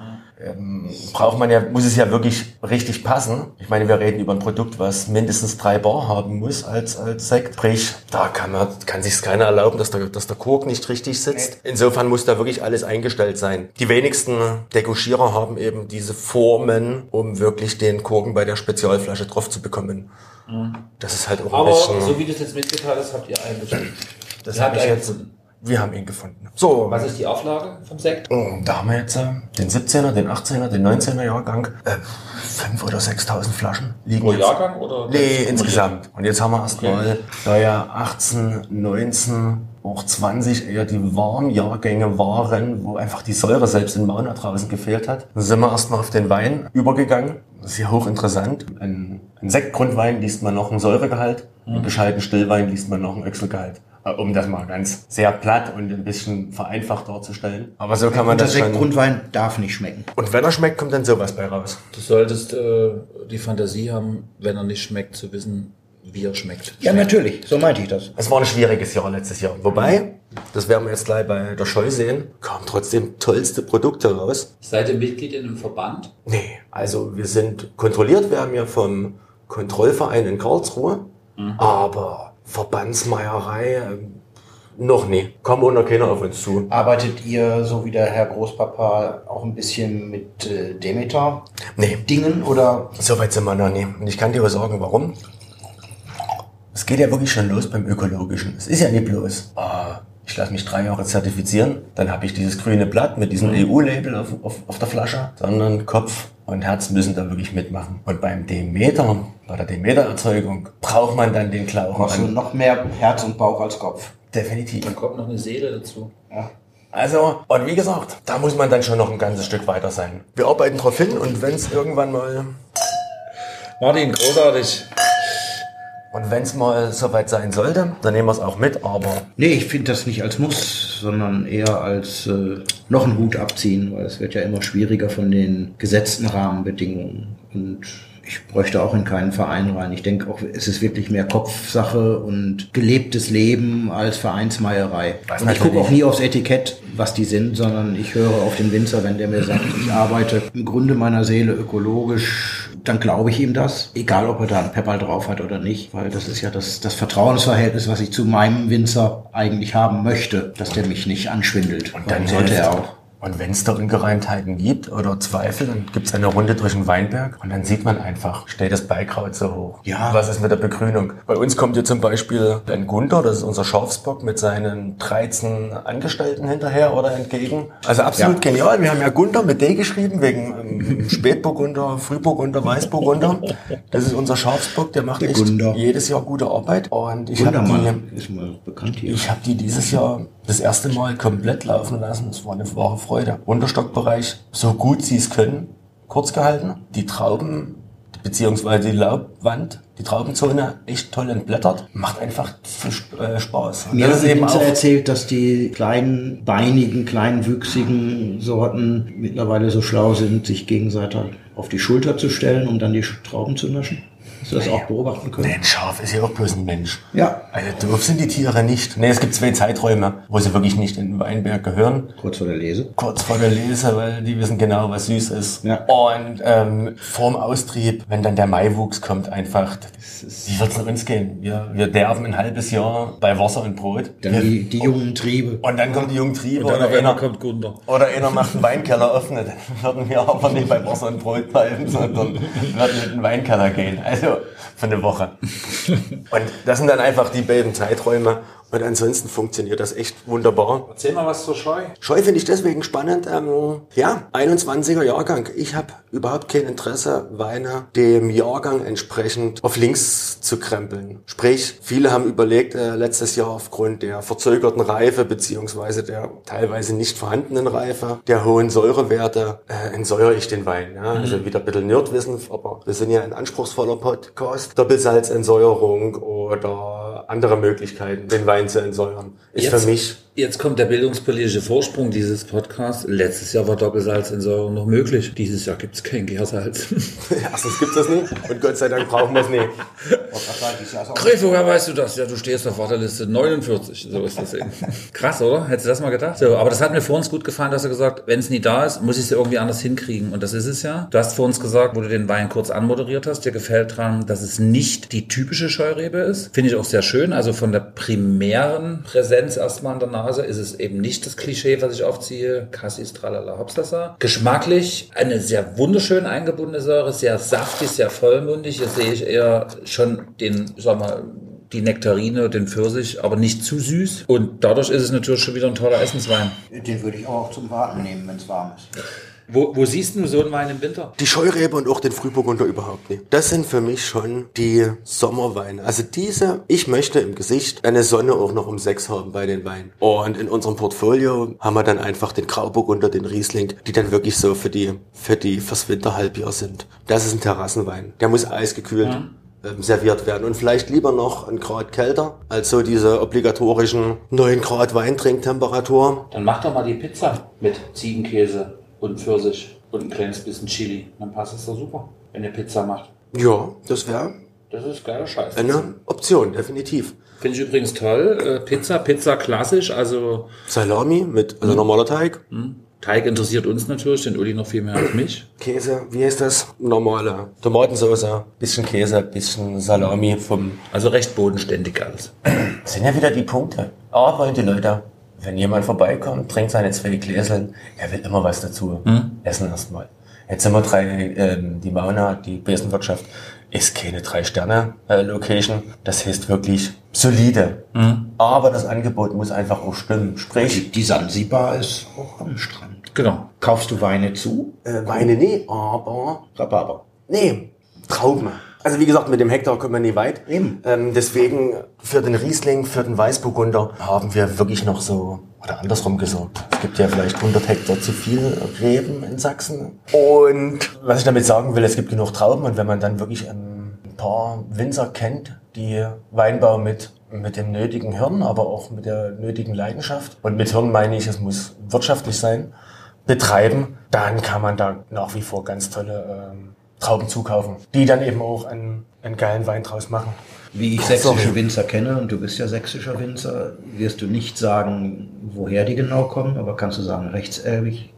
braucht man ja, muss es ja wirklich richtig passen. Ich meine, wir reden über ein Produkt, was mindestens drei Bar haben muss als, als Sekt. Sprich, da kann man, kann sich's keiner erlauben, dass der, dass der Kork nicht richtig sitzt. Insofern muss da wirklich alles eingestellt sein. Die wenigsten Degouchierer haben eben diese Formen, um wirklich den Korken bei der Spezialflasche drauf zu bekommen. Das ist halt auch ein Aber bisschen... so wie du es jetzt mitgeteilt hast, habt ihr eingestellt. Das habe ich jetzt. eingefunden. Wir haben ihn gefunden. So, Was ist die Auflage vom Sekt? Oh, Da haben wir jetzt äh, den 17er, den 18er, den 19er Jahrgang. Äh, 5.000 oder 6.000 Flaschen liegen Pro jetzt. Jahrgang oder? Nee, insgesamt. Und jetzt haben wir erstmal, da ja 18, 19, auch 20 eher die Warmjahrgänge waren, wo einfach die Säure selbst in Mauna draußen gefehlt hat, dann sind wir erstmal auf den Wein übergegangen. Das ist ja hochinteressant. Ein, ein Sektgrundwein liest man noch einen Säuregehalt, ein gescheiten Stillwein liest man noch einen Öchselgehalt. Äh, Um das mal ganz sehr platt und ein bisschen vereinfacht darzustellen. Aber so kann man das schon. Sektgrundwein darf nicht schmecken. Und wenn er schmeckt, kommt dann sowas bei raus. Du solltest äh, die Fantasie haben, wenn er nicht schmeckt, zu wissen, wie er schmeckt. Ja, natürlich. So meinte ich das. Es war ein schwieriges Jahr letztes Jahr. Wobei, das werden wir jetzt gleich bei der Scheu sehen, kamen trotzdem tollste Produkte raus. Seid ihr Mitglied in einem Verband? Nee, also wir sind kontrolliert, wir haben ja vom Kontrollverein in Karlsruhe, aber Verbandsmeierei ähm, noch nie. Kam auch noch keiner auf uns zu. Arbeitet ihr, so wie der Herr Großpapa, auch ein bisschen mit äh, Demeter Nee, Dingen oder so weit sind wir noch nie. Und ich kann dir aber sagen, warum. Es geht ja wirklich schon los beim Ökologischen. Es ist ja nicht bloß, ah, ich lasse mich drei Jahre zertifizieren, dann habe ich dieses grüne Blatt mit diesem EU-Label auf, auf, auf der Flasche, sondern Kopf und Herz müssen da wirklich mitmachen. Und beim Demeter, bei der Demeter-Erzeugung, braucht man dann den du an. noch mehr Herz und Bauch als Kopf? Definitiv. Dann kommt noch eine Seele dazu. Ja. Also, und wie gesagt, da muss man dann schon noch ein ganzes Stück weiter sein. Wir arbeiten drauf hin und wenn es irgendwann mal Martin, großartig. Und wenn es mal soweit sein sollte, dann nehmen wir es auch mit, aber Nee, ich finde das nicht als Muss, sondern eher als äh, noch einen Hut abziehen, weil es wird ja immer schwieriger von den gesetzten Rahmenbedingungen. Und ich bräuchte auch in keinen Verein rein. Ich denke auch, es ist wirklich mehr Kopfsache und gelebtes Leben als Vereinsmeierei. Was und ich gucke auch nie aufs Etikett, was die sind, sondern ich höre auf den Winzer, wenn der mir sagt, ich arbeite im Grunde meiner Seele ökologisch, dann glaube ich ihm das, egal ob er da einen Pepperl drauf hat oder nicht, weil das ist ja das, das Vertrauensverhältnis, was ich zu meinem Winzer eigentlich haben möchte, dass der mich nicht anschwindelt. Und dann sollte hilft. er auch. Und wenn es da Ungereimtheiten gibt oder Zweifel, dann gibt es eine Runde durch den Weinberg und dann sieht man einfach, steht das Beikraut so hoch. Ja. Was ist mit der Begrünung? Bei uns kommt hier zum Beispiel ein Gunther, das ist unser Schafsbock, mit seinen 13 Angestellten hinterher oder entgegen. Also absolut Ja. genial. Wir haben ja Gunther mit D geschrieben, wegen ähm, Spätburgunder, Frühburgunder, Weißburgunder. Das ist unser Schafsbock, der macht Der echt jedes Jahr gute Arbeit. Und ich habe die... Ich habe die dieses Jahr das erste Mal komplett laufen lassen. Es war eine wahre Freude. Unterstockbereich, so gut sie es können, kurz gehalten. Die Trauben, beziehungsweise die Laubwand, die Traubenzone echt toll entblättert. Macht einfach äh, Spaß. Mir das hat eben auch, erzählt, dass die kleinen, beinigen, kleinwüchsigen Sorten mittlerweile so schlau sind, sich gegenseitig auf die Schulter zu stellen, um dann die Trauben zu naschen. Hast du das auch beobachten können? Nee, ein Schaf ist ja auch bloß ein Mensch. Ja. Also doof sind die Tiere nicht. Nee, es gibt zwei Zeiträume, wo sie wirklich nicht in den Weinberg gehören. Kurz vor der Lese. kurz vor der Lese, weil die wissen genau, was süß ist. Ja. Und ähm, vorm Austrieb, wenn dann der Maiwuchs kommt, einfach, wie wird's nach uns gehen? Wir, wir derben ein halbes Jahr bei Wasser und Brot. Dann Wir- die, die jungen Triebe. und dann kommen die jungen Triebe Und dann oder einer, kommt Gunther. oder einer macht einen Weinkeller öffnen. Dann würden wir aber nicht bei Wasser und Brot bleiben, sondern würden in den Weinkeller gehen. Also für eine Woche. Und das sind dann einfach die beiden Zeiträume. Und ansonsten funktioniert das echt wunderbar. Erzähl mal was zur Scheu. Scheu finde ich deswegen spannend. Ähm, ja, 21er Jahrgang. Ich habe überhaupt kein Interesse, Weine dem Jahrgang entsprechend auf links zu krempeln. Sprich, viele haben überlegt, äh, letztes Jahr aufgrund der verzögerten Reife beziehungsweise der teilweise nicht vorhandenen Reife, der hohen Säurewerte, äh, entsäuere ich den Wein. Ja? Also wieder ein bisschen Nerdwissen, aber wir sind ja ein anspruchsvoller Podcast. Doppelsalzentsäuerung oder andere Möglichkeiten, den Wein zu entsäuern, ist Jetzt- für mich Jetzt kommt der bildungspolitische Vorsprung dieses Podcasts. Letztes Jahr war Doppelsalzentsäuerung noch möglich. Dieses Jahr gibt es kein Gärsalz. Erstens gibt's das nicht und Gott sei Dank brauchen wir es nicht. Gräfe, woher weißt du das? Ja, du stehst auf Warteliste 49. So ist das eben. Krass, oder? Hättest du das mal gedacht? So, aber das hat mir vor uns gut gefallen, dass du gesagt, wenn es nie da ist, muss ich es ja irgendwie anders hinkriegen. Und das ist es ja. Du hast vor uns gesagt, wo du den Wein kurz anmoderiert hast, dir gefällt dran, dass es nicht die typische Scheurebe ist. Finde ich auch sehr schön. Also von der primären Präsenz erstmal an der Nase ist es eben nicht das Klischee, was ich aufziehe. Cassis, tralala, hopsasa. Geschmacklich eine sehr wunderschön eingebundene Säure, sehr saftig, sehr vollmundig. Hier sehe ich eher schon den, sag mal, die Nektarine, den Pfirsich, aber nicht zu süß. Und dadurch ist es natürlich schon wieder ein toller Essenswein. Den würde ich auch zum Warten nehmen, wenn es warm ist. Wo, wo siehst du so einen Wein im Winter? Die Scheurebe und auch den Frühburgunder überhaupt nicht. Das sind für mich schon die Sommerweine. Also diese, ich möchte im Gesicht eine Sonne auch noch um sechs haben bei den Weinen. Und in unserem Portfolio haben wir dann einfach den Grauburgunder, den Riesling, die dann wirklich so für die, für die, fürs Winterhalbjahr sind. Das ist ein Terrassenwein. Der muss eisgekühlt. Ja ähm, serviert werden und vielleicht lieber noch ein Grad kälter als so diese obligatorischen 9 Grad Weintrinktemperatur. Dann mach doch mal die Pizza mit Ziegenkäse und Pfirsich und ein kleines bisschen Chili. Dann passt es doch super, wenn ihr Pizza macht. Ja, das wäre Das ist geiler Scheiß. eine Option, definitiv. Finde ich übrigens toll. Äh, Pizza, Pizza klassisch, also Salami mit, also normaler Teig, Teig interessiert uns natürlich, den Uli noch viel mehr als mich. Käse, wie heißt das? Normale Tomatensauce, bisschen Käse, bisschen Salami vom. Also recht bodenständig alles. Das sind ja wieder die Punkte. A wollen die Leute, wenn jemand vorbeikommt, trinkt seine zwei Gläseln, er will immer was dazu essen erstmal. Jetzt sind wir drei, ähm, die Mauna, die Besenwirtschaft, ist keine Drei-Sterne-Location. Das heißt wirklich solide. Aber das Angebot muss einfach auch stimmen. Sprich, Die, die Sansibar ist auch am Strand. Genau. Kaufst du Weine zu? äh, Weine nee, aber Rhabarber. Nee, Trauben. Also wie gesagt, mit dem Hektar kommen wir nie weit. Eben. Ähm, deswegen für den Riesling, für den Weißburgunder haben wir wirklich noch so, oder andersrum gesagt, es gibt ja vielleicht 100 Hektar zu viel Reben in Sachsen. Und was ich damit sagen will, es gibt genug Trauben und wenn man dann wirklich ein paar Winzer kennt, die Weinbau mit mit dem nötigen Hirn, aber auch mit der nötigen Leidenschaft. Und mit Hirn meine ich, es muss wirtschaftlich sein betreiben, dann kann man da nach wie vor ganz tolle ähm, Trauben zukaufen, die dann eben auch einen, einen geilen Wein draus machen. Wie ich sächsische. Winzer kenne, und du bist ja sächsischer Winzer, wirst du nicht sagen, woher die genau kommen, aber kannst du sagen, rechtselbig,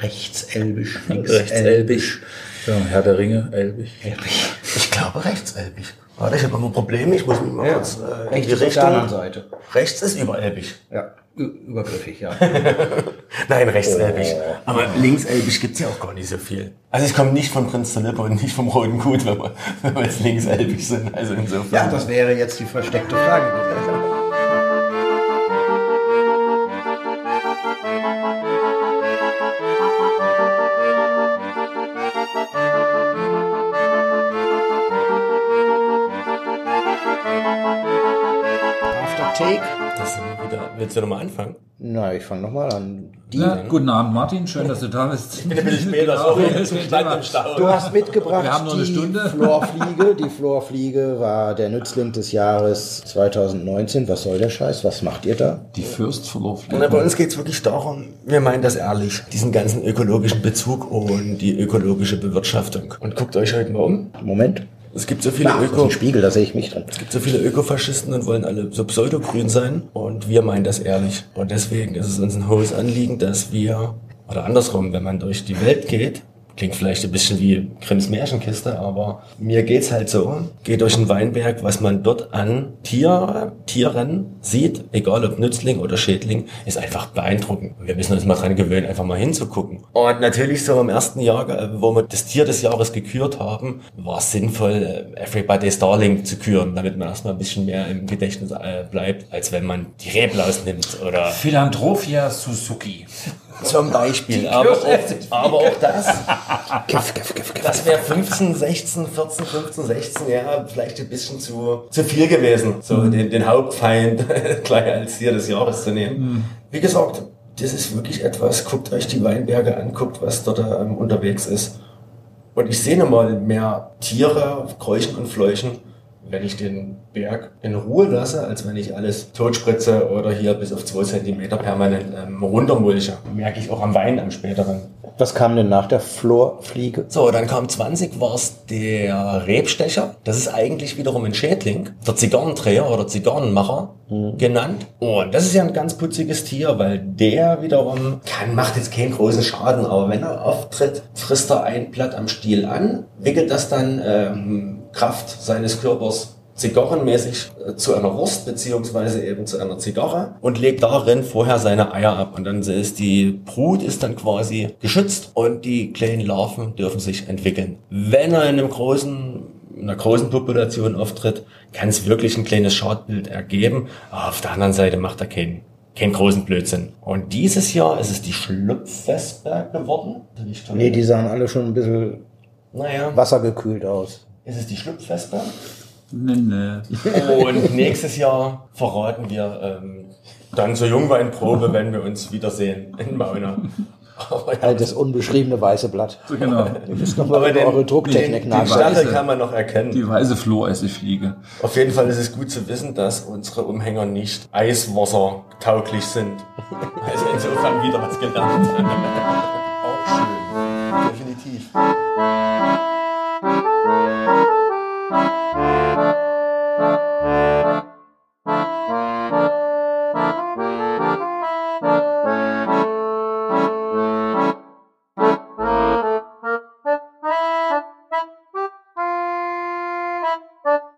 rechtselbisch, Rechtselbisch. Ja, Herr der Ringe, Elbig. Elbig. Ich glaube rechtselbig. Warte, ich habe immer Probleme, ich muss mich mal Ja, kurz äh, in rechts die ist auf der anderen Richtung. Seite. Rechts ist überelbig. Ja, übergriffig, ja. Nein, rechtselbig. Aber linkselbig gibt's ja auch gar nicht so viel. Also ich komme nicht von Prinz Philipp und nicht vom Roten Gut, wenn wir, wenn wir jetzt linkselbig sind. Also insofern. ja, das wäre jetzt die versteckte Frage. After Willst du nochmal anfangen? Na, ich fange nochmal an. Die, Ja, guten Abend, Martin. Schön, dass du da bist. Ich bin ein bisschen später, sorry. Im Stau. Du hast mitgebracht Wir haben noch eine die Stunde. Florfliege. Die Florfliege war der Nützling des Jahres 2019. Was soll der Scheiß? Was macht ihr da? Die Fürstverlaufliege. Na, bei uns geht's wirklich darum, wir meinen das ehrlich, diesen ganzen ökologischen Bezug und die ökologische Bewirtschaftung. Und guckt euch heute mal um. Moment. Es gibt so viele ist Öko, Spiegel, da sehe ich mich drin. es gibt so viele Ökofaschisten und wollen alle so pseudogrün sein. Und wir meinen das ehrlich. Und deswegen ist es uns ein hohes Anliegen, dass wir, oder andersrum, wenn man durch die Welt geht, klingt vielleicht ein bisschen wie Grimms Märchenkiste, aber mir geht's halt so, geht durch den Weinberg, was man dort an Tier, Tieren sieht, egal ob Nützling oder Schädling, ist einfach beeindruckend. Wir müssen uns mal dran gewöhnen, einfach mal hinzugucken. Und natürlich so im ersten Jahr, äh, wo wir das Tier des Jahres gekürt haben, war es sinnvoll, äh, Everybody's Darling zu küren, damit man erstmal ein bisschen mehr im Gedächtnis äh, bleibt, als wenn man die Reblaus nimmt oder Philanthropia Suzuki. Zum Beispiel. Aber auch, aber auch das, Kiff, kiff, kiff, kiff. das wäre 15, 16, 14, 15, 16 Jahre vielleicht ein bisschen zu, zu viel gewesen, so den, den Hauptfeind gleich als Tier des Jahres zu nehmen. Wie gesagt, das ist wirklich etwas, guckt euch die Weinberge an, guckt, was dort ähm, unterwegs ist. Und ich sehe mal mehr Tiere, Kräuchen und Fleuchen, wenn ich den Berg in Ruhe lasse, als wenn ich alles totspritze oder hier bis auf zwei Zentimeter permanent ähm, runtermulche. Merke ich auch am Wein am späteren. Was kam denn nach der Florfliege? So, dann kam 20 war's der Rebstecher. Das ist eigentlich wiederum ein Schädling. Der Zigarrendreher oder Zigarrenmacher genannt. Und das ist ja ein ganz putziges Tier, weil der wiederum kann, macht jetzt keinen großen Schaden, aber wenn er auftritt, frisst er ein Blatt am Stiel an, wickelt das dann ähm, Kraft seines Körpers zigarrenmäßig äh, zu einer Wurst beziehungsweise eben zu einer Zigarre und legt darin vorher seine Eier ab und dann ist die Brut ist dann quasi geschützt und die kleinen Larven dürfen sich entwickeln. Wenn er in einem großen einer großen Population auftritt, kann es wirklich ein kleines Schadbild ergeben. Aber auf der anderen Seite macht er keinen, keinen großen Blödsinn. Und dieses Jahr ist es die Schlupfwespe geworden. Nee, die sahen alle schon ein bisschen Naja, wassergekühlt aus. Ist es die Schlupfwespe? Nee, nee. Und nächstes Jahr verraten wir ähm, dann zur Jungweinprobe, wenn wir uns wiedersehen in Mauna. Aber ja, das unbeschriebene weiße Blatt. So genau. Ihr müsst noch mal Aber über den- eure Drucktechnik die nachdenken. Stachel kann man noch erkennen. Die weiße Flohessigfliege. Auf jeden Fall ist es gut zu wissen, dass unsere Umhänger nicht eiswassertauglich sind. Also insofern wieder was gelernt. Auch schön. Definitiv. Thank you.